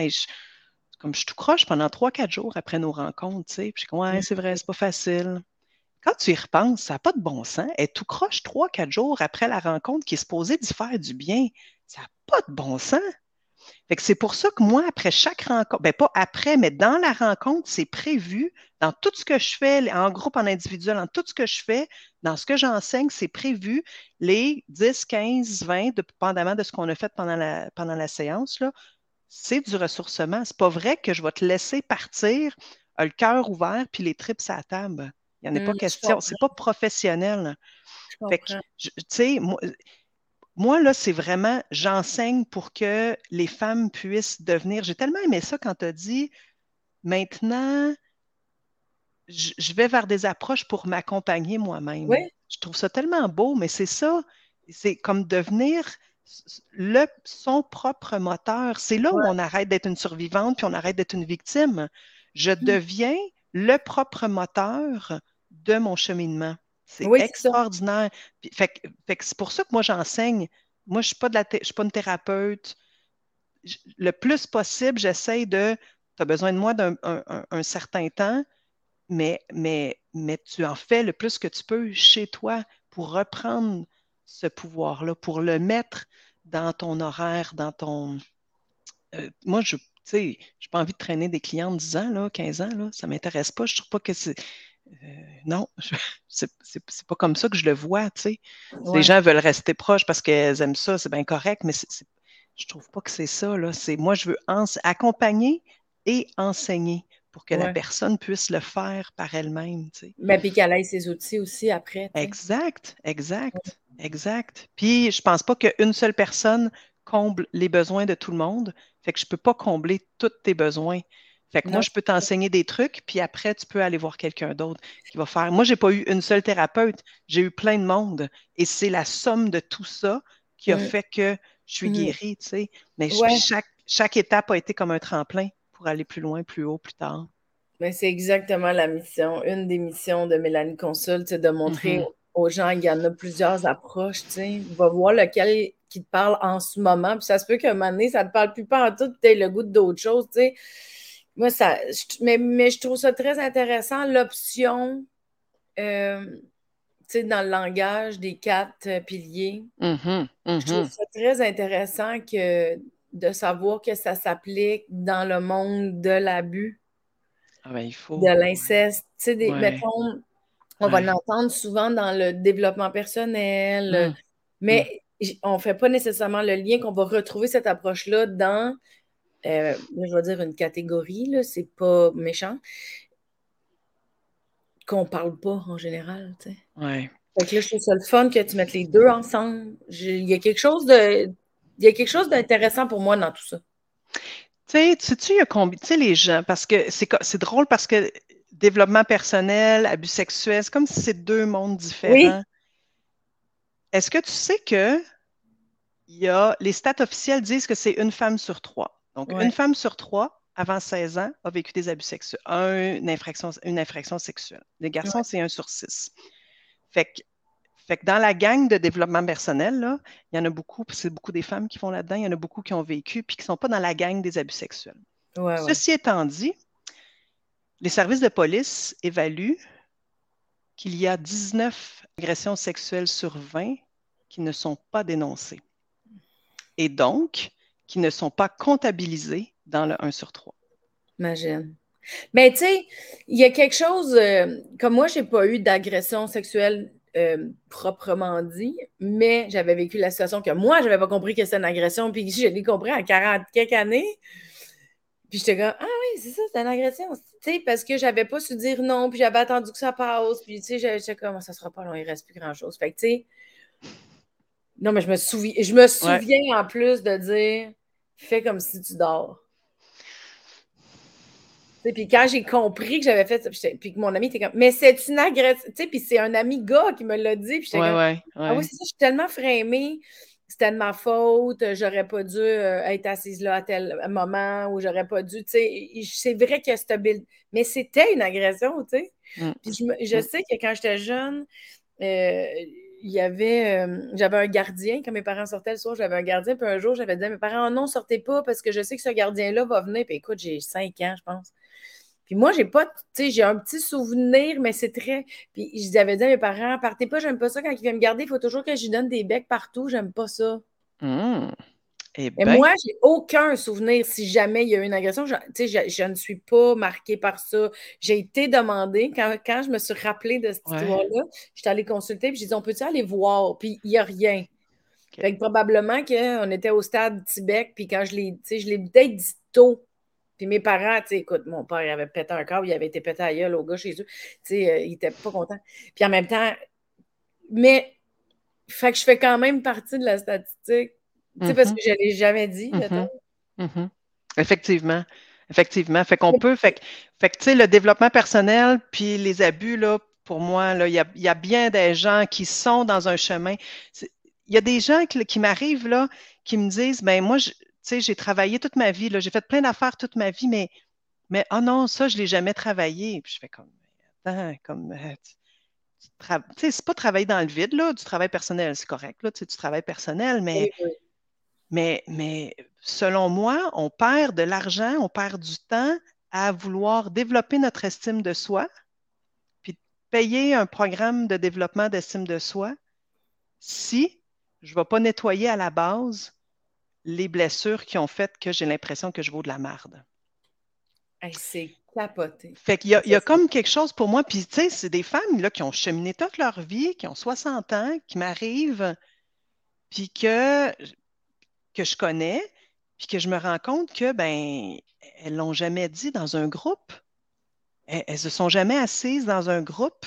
comme je tout croche pendant trois, quatre jours après nos rencontres, tu sais. Puis je dis, ouais, c'est vrai, c'est pas facile. Quand tu y repenses, ça n'a pas de bon sens. Et tout croche trois, quatre jours après la rencontre qui est supposée d'y faire du bien. Ça n'a pas de bon sens c'est pour ça que moi, après chaque rencontre, ben pas après, mais dans la rencontre, c'est prévu, dans tout ce que je fais, en groupe, en individuel, dans tout ce que je fais, dans ce que j'enseigne, c'est prévu les 10, 15, 20, dépendamment de ce qu'on a fait pendant la, pendant la séance, là, c'est du ressourcement. C'est pas vrai que je vais te laisser partir, le cœur ouvert, puis les tripes à la table. Il n'y en a pas mmh, question. C'est pas professionnel. tu sais, moi, là, c'est vraiment, j'enseigne pour que les femmes puissent devenir. J'ai tellement aimé ça quand tu as dit, maintenant, je vais vers des approches pour m'accompagner moi-même. Je trouve ça tellement beau, mais c'est ça. C'est comme devenir le, son propre moteur. C'est là où on arrête d'être une survivante puis on arrête d'être une victime. Je mmh. deviens le propre moteur de mon cheminement. C'est extraordinaire. c'est pour ça que moi, j'enseigne. Moi, je ne suis, pas de la je suis pas une thérapeute. le plus possible, j'essaie de. Tu as besoin de moi d'un un, certain temps, mais, mais, mais tu en fais le plus que tu peux chez toi pour reprendre ce pouvoir-là, pour le mettre dans ton horaire, dans ton. Euh, moi, je n'ai pas envie de traîner des clients de 10 ans, là, 15 ans, là, ça ne m'intéresse pas. Je ne trouve pas que c'est. Euh, non, c'est pas comme ça que je le vois, tu sais. Les gens veulent rester proches parce qu'elles aiment ça, c'est bien correct, mais je trouve pas que c'est ça, là. C'est moi, je veux accompagner et enseigner pour que la personne puisse le faire par elle-même, tu sais. Mais puis qu'elle ait ses outils aussi après. Exact, exact, exact. Puis je pense pas qu'une seule personne comble les besoins de tout le monde. Fait que je peux pas combler tous tes besoins. Fait que moi, je peux t'enseigner des trucs, puis après, tu peux aller voir quelqu'un d'autre qui va faire. Moi, je n'ai pas eu une seule thérapeute, j'ai eu plein de monde. Et c'est la somme de tout ça qui a fait que je suis mmh. guérie, tu sais. Mais chaque, chaque étape a été comme un tremplin pour aller plus loin, plus haut, plus tard. Mais c'est exactement la mission. Une des missions de Mélanie Consul, c'est de montrer mmh aux gens qu'il y en a plusieurs approches, tu sais. Va voir lequel qui te parle en ce moment. Puis ça se peut qu'à un moment donné, ça ne te parle plus pas en tout, tu le goût d'autre chose, tu sais. Moi, ça, mais, je trouve ça très intéressant, l'option. Euh, dans le langage des quatre euh, piliers. Mm-hmm, Je trouve mm-hmm. ça très intéressant que de savoir que ça s'applique dans le monde de l'abus, Ah ben, il faut. de l'inceste. Tu sais, des, Ouais. mettons, on va l'entendre souvent dans le développement personnel, Mm. mais j- on ne fait pas nécessairement le lien qu'on va retrouver cette approche-là dans, euh, je vais dire une catégorie, là, c'est pas méchant, qu'on parle pas en général. tu sais. Ouais. Fait que là, je trouve ça le fun que tu mettes les deux ensemble. Il y a quelque chose de. Il y a quelque chose d'intéressant pour moi dans tout ça. Tu sais, tu sais, il y a combien, tu sais, les gens, parce que c'est c'est drôle parce que développement personnel, abus sexuels, c'est comme si c'est deux mondes différents. Est-ce que tu sais que il y a, les stats officiels disent que c'est une femme sur trois? Donc, Ouais. une femme sur trois, avant 16 ans, a vécu des abus sexuels, un- une infraction, une infraction sexuelle. Les garçons, c'est un sur six. Fait que, fait que dans la gang de développement personnel, là, il y en a beaucoup, c'est beaucoup des femmes qui font là-dedans, il y en a beaucoup qui ont vécu, puis qui ne sont pas dans la gang des abus sexuels. Ouais. Ceci étant dit, les services de police évaluent qu'il y a 19 agressions sexuelles sur 20 qui ne sont pas dénoncées et donc qui ne sont pas comptabilisées dans le 1 sur 3. Imagine. Mais tu sais, il y a quelque chose, euh, comme moi, j'ai pas eu d'agression sexuelle euh, proprement dit, mais j'avais vécu la situation que moi, j'avais pas compris que c'était une agression, puis je l'ai compris à 40 quelques années. Puis j'étais comme, ah oui, c'est ça, c'est une agression. Tu sais, parce que j'avais pas su dire non, puis j'avais attendu que ça passe, puis tu sais, j'étais comme, ça sera pas long, il reste plus grand-chose. Fait que tu sais, non, mais je me souviens, je me souviens en plus de dire, fais comme si tu dors. Puis quand j'ai compris que j'avais fait ça, puis que mon ami était comme, mais c'est une agression. Tu sais, puis c'est un ami gars qui me l'a dit. Puis Ouais, comme, ouais, ah oui, ouais. c'est ça, je suis tellement frémée. C'était de ma faute, j'aurais pas dû euh, être assise là à tel moment, ou j'aurais pas dû, tu sais, c'est vrai que c'était build- mais c'était une agression, tu sais. Mm. Puis je Mm. sais que quand j'étais jeune, euh, il y avait, euh, j'avais un gardien, quand mes parents sortaient le soir, j'avais un gardien, puis un jour, j'avais dit à mes parents, oh non, sortez pas, parce que je sais que ce gardien-là va venir, puis écoute, j'ai cinq ans, je pense. Puis moi, j'ai pas, tu sais, j'ai un petit souvenir, mais c'est très. Puis je avais dit à mes parents, partez pas, j'aime pas ça quand il vient me garder, il faut toujours que je lui donne des becs partout, j'aime pas ça. Hum. Eh Mais ben, moi, j'ai aucun souvenir si jamais il y a eu une agression. Je, je, je ne suis pas marquée par ça. J'ai été demandée, quand, quand je me suis rappelée de cette Ouais. histoire-là, j'étais allée consulter, puis j'ai dit, on peut-tu aller voir? Puis il n'y a rien. Fait que probablement qu'on était au stade Tibec, puis quand je l'ai, je l'ai peut-être dit tôt. Puis mes parents, tu écoute, mon père, il avait pété un câble, il avait été pété à gueule au gars chez eux. Tu sais, euh, il était pas content. Puis en même temps, mais, fait que je fais quand même partie de la statistique. Tu sais, parce Mhm. que je ne l'ai jamais dit, Mhm. mettons. Mhm. Effectivement. Effectivement. Fait qu'on peut. Fait, que- fait que, tu sais, le développement personnel puis les abus, là, pour moi, là, il y a, il y a bien des gens qui sont dans un chemin. Il y a des gens qui, qui m'arrivent, là, qui me disent, ben moi, je- tu sais, j'ai travaillé toute ma vie, là, j'ai fait plein d'affaires toute ma vie, mais, mais oh non, ça, je ne l'ai jamais travaillé. Puis je fais comme, attends, comme, euh, tu, sais, c'est pas travailler dans le vide, là, du travail personnel, c'est correct, là, tu sais, du travail personnel, mais Oui, oui. Mais, mais selon moi, on perd de l'argent, on perd du temps à vouloir développer notre estime de soi, puis payer un programme de développement d'estime de soi si je ne vais pas nettoyer à la base les blessures qui ont fait que j'ai l'impression que je vaux de la marde. Hey, c'est capoté. Fait qu'il y a, il y a comme quelque chose pour moi, puis tu sais, c'est des femmes là, qui ont cheminé toute leur vie, qui ont 60 ans, qui m'arrivent, puis que, que je connais, puis que je me rends compte que, ben, elles l'ont jamais dit dans un groupe. Elles, elles se sont jamais assises dans un groupe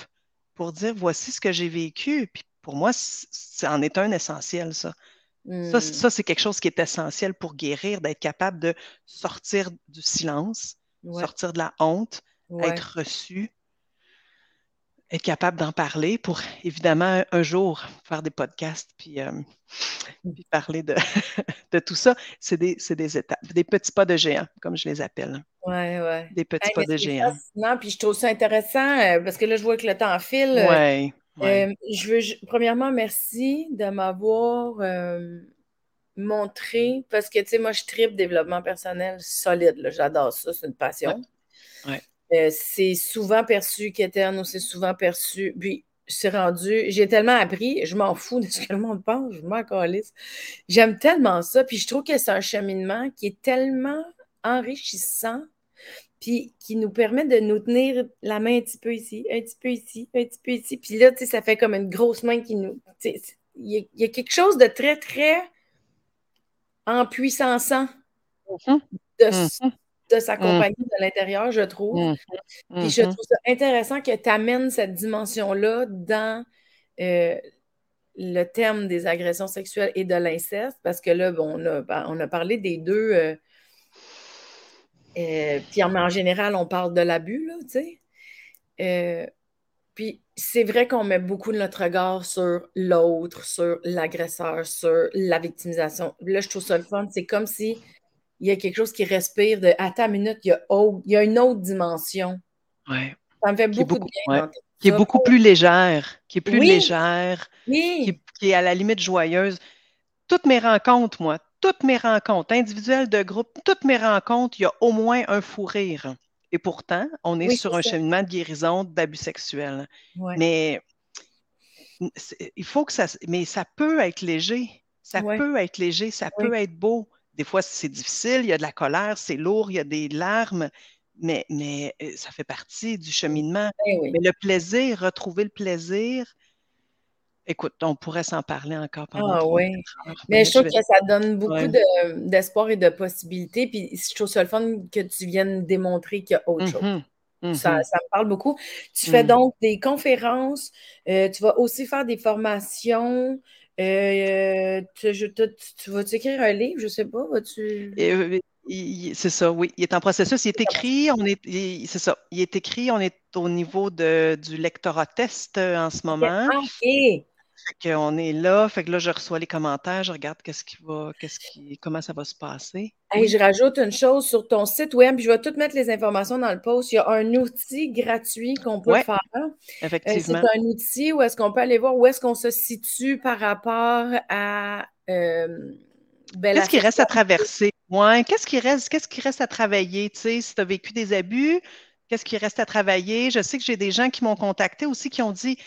pour dire voici ce que j'ai vécu. Puis pour moi, ça en est un essentiel, ça. Ça, Hmm. ça, c'est quelque chose qui est essentiel pour guérir, d'être capable de sortir du silence, Ouais, sortir de la honte, ouais. être reçu, être capable d'en parler pour évidemment un, jour faire des podcasts puis, euh, puis parler de, de tout ça. C'est des, des étapes, des petits pas de géant, comme je les appelle. Ouais, ouais. Des petits Hey, pas de géant. fascinant, puis je trouve ça intéressant euh, parce que là, je vois que le temps file. Euh, Ouais, ouais. euh, je veux, premièrement, merci de m'avoir euh, montré parce que, tu sais, moi, je tripe développement personnel solide. J'adore ça, c'est une passion. Ouais. Euh, c'est souvent perçu qu'éterne c'est souvent perçu. Puis, suis rendue, j'ai tellement appris, je m'en fous de ce que le monde pense, je m'en calisse. J'aime tellement ça, puis je trouve que c'est un cheminement qui est tellement enrichissant, puis qui nous permet de nous tenir la main un petit peu ici, un petit peu ici, un petit peu ici, puis là, tu sais, ça fait comme une grosse main qui nous... Il y, a quelque chose de très, très en puissance mm-hmm. de, mm-hmm. De s'accompagner mm. de l'intérieur, je trouve. Mm-hmm. Puis je trouve ça intéressant que tu amènes cette dimension-là dans euh, le thème des agressions sexuelles et de l'inceste, parce que là, bon, on, a, on a parlé des deux. Euh, euh, puis en, général, on parle de l'abus, là, tu sais. Puis c'est vrai qu'on met beaucoup de notre regard sur l'autre, sur l'agresseur, sur la victimisation. Là, je trouve ça le fun. C'est comme si il y a quelque chose qui respire de à ta minute, il y a, il y a une autre dimension. Ouais. Ça me fait beaucoup, de bien. Qui est beaucoup plus légère, qui est plus légère, qui, est à la limite joyeuse. Toutes mes rencontres, moi, toutes mes rencontres, individuelles, de groupe, toutes mes rencontres, il y a au moins un fou rire. Et pourtant, on est sur un cheminement de guérison d'abus sexuels. Mais il faut que ça. Mais ça peut être léger. Ça peut être léger, ça peut être beau. Des fois, c'est difficile, il y a de la colère, c'est lourd, il y a des larmes, mais, mais euh, ça fait partie du cheminement. Eh mais le plaisir, retrouver le plaisir, Écoute, on pourrait s'en parler encore pendant Ah oui. Mais je trouve que ça donne beaucoup d'espoir et de possibilités. Puis je trouve ça le fun que tu viennes démontrer qu'il y a autre chose. Mm-hmm. Ça, mm-hmm. ça, me parle beaucoup. Tu fais mm. donc des conférences, euh, tu vas aussi faire des formations. Euh, tu, vas-tu écrire un livre? Je ne sais pas. Vas-tu? Euh, c'est ça, oui. Il est en processus. Il est écrit, on est, c'est ça. Il est écrit, on est au niveau de, du lectorat test en ce moment. OK. Fait qu'on est là, fait que là, je reçois les commentaires, je regarde qu'est-ce qui va, qu'est-ce qui, comment ça va se passer. Hey, Je rajoute une chose sur ton site web, puis je vais tout mettre les informations dans le post. Il y a un outil gratuit qu'on peut faire. Effectivement. c'est un outil où est-ce qu'on peut aller voir où est-ce qu'on se situe par rapport à euh, ben, Qu'est-ce qui reste à traverser? Ouais, qu'est-ce qui reste, qu'est-ce qui reste à travailler? Tu sais, si tu as vécu des abus, qu'est-ce qui reste à travailler? Je sais que j'ai des gens qui m'ont contacté aussi qui ont dit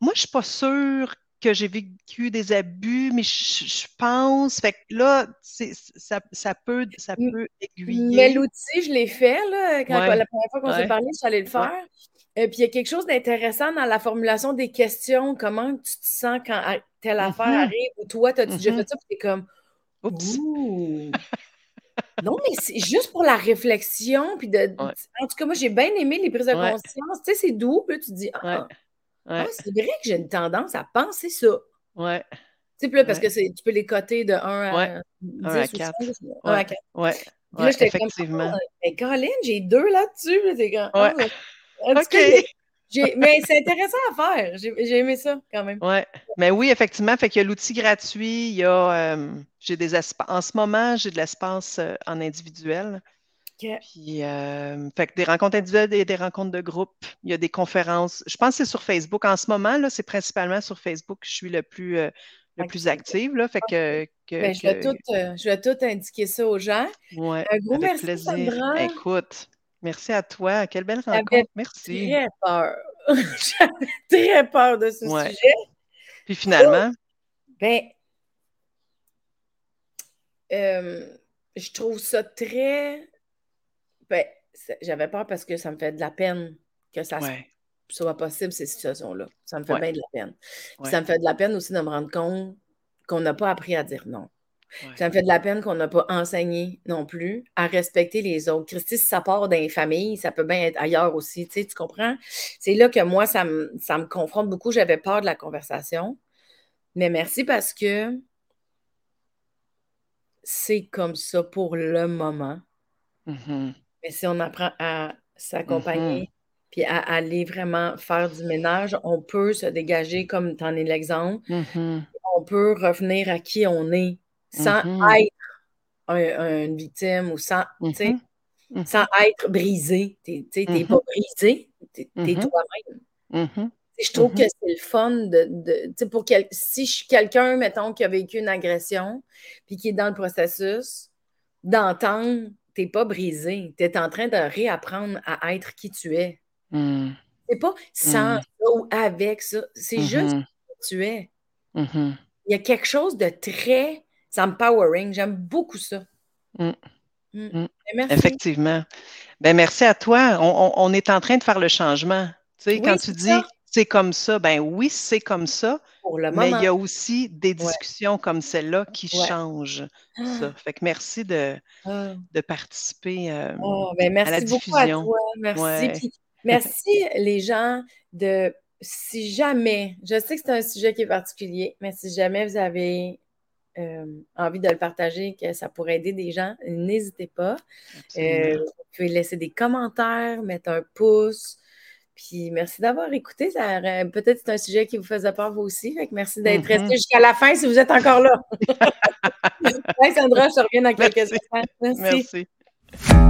Moi, je ne suis pas sûre que j'ai vécu des abus, mais je, pense. Fait que là, ça, ça, peut, ça peut aiguiller. Mais l'outil, je l'ai fait, là, quand, la première fois qu'on s'est parlé, je suis allée le faire. Et puis, il y a quelque chose d'intéressant dans la formulation des questions. Comment tu te sens quand telle affaire mm-hmm. arrive ou toi, as-tu déjà mm-hmm. fait ça? Puis es comme, Oups. non, mais c'est juste pour la réflexion. Puis de, En tout cas, moi, j'ai bien aimé les prises de conscience. Tu sais, c'est doux. Puis tu dis, ah, ah, c'est vrai que j'ai une tendance à penser ça. Ouais. Tu sais, là, parce que tu peux les coter de 1 à 10 à 4. 1 à 4. Ouais. Puis là, j'étais effectivement. comme, oh, Colin, j'ai deux là-dessus. C'est ouais. Oh, OK. mais c'est intéressant à faire. J'ai aimé ça quand même. Oui, mais oui, effectivement. Fait qu'il y a l'outil gratuit. Il y a euh, j'ai des En ce moment, j'ai de l'espace euh, en individuel. Puis, euh, fait que des rencontres individuelles et des rencontres de groupe. Il y a des conférences. Je pense que c'est sur Facebook. En ce moment, là, c'est principalement sur Facebook que je suis le plus, le plus active. Là, fait que, ben, je, vais tout, je, vais tout, indiquer ça aux gens. Ouais, Un gros merci, plaisir. Sandra. Écoute, merci à toi. Quelle belle rencontre. Merci. Très peur. J'avais très peur de ce sujet. Puis finalement? Ben, euh, je trouve ça très ben, j'avais peur parce que ça me fait de la peine que ça soit possible, ces situations-là. Ça me fait bien de la peine. Ça me fait de la peine aussi de me rendre compte qu'on n'a pas appris à dire non. Ça me fait de la peine qu'on n'a pas enseigné non plus à respecter les autres. Christy, si ça part dans les familles, ça peut bien être ailleurs aussi, tu, sais, tu comprends? C'est là que moi, ça me, ça me confronte beaucoup. J'avais peur de la conversation. Mais merci parce que c'est comme ça pour le moment. Mm-hmm. Mais si on apprend à s'accompagner, mm-hmm. puis à aller vraiment faire du ménage, on peut se dégager comme tu en es l'exemple. Mm-hmm. On peut revenir à qui on est sans être une victime ou sans, sans être brisé. Tu n'es pas brisé, tu es, toi-même. Je trouve que c'est le fun de, de pour quel, si je suis quelqu'un, mettons, qui a vécu une agression, puis qui est dans le processus, d'entendre t'es pas brisé. Tu es en train de réapprendre à être qui tu es. Hmm. C'est pas sans Mm. ça ou avec ça. C'est juste Mhm. qui tu es. Mhm. Il y a quelque chose de très empowering. J'aime beaucoup ça. Mm. Mm. Mm. Merci. Effectivement. Ben, merci à toi. On, on- on est en train de faire le changement. Tu sais, Oui, quand tu dis ça. C'est comme ça, ben oui, c'est comme ça, Pour le mais il y a aussi des discussions comme celle-là qui Ouais. changent ça. Ah, Fait que merci de, ah. de participer euh, Oh, ben à la merci beaucoup à diffusion. toi. Merci. Ouais. Puis merci les gens de si jamais, je sais que c'est un sujet qui est particulier, mais si jamais vous avez euh, envie de le partager, que ça pourrait aider des gens, n'hésitez pas. Euh, vous pouvez laisser des commentaires, mettre un pouce. Puis merci d'avoir écouté. Peut-être que c'est un sujet qui vous faisait peur vous aussi. Fait que merci d'être Mhm. resté jusqu'à la fin si vous êtes encore là. Sandra, je te reviens dans quelques instants. Merci. Merci.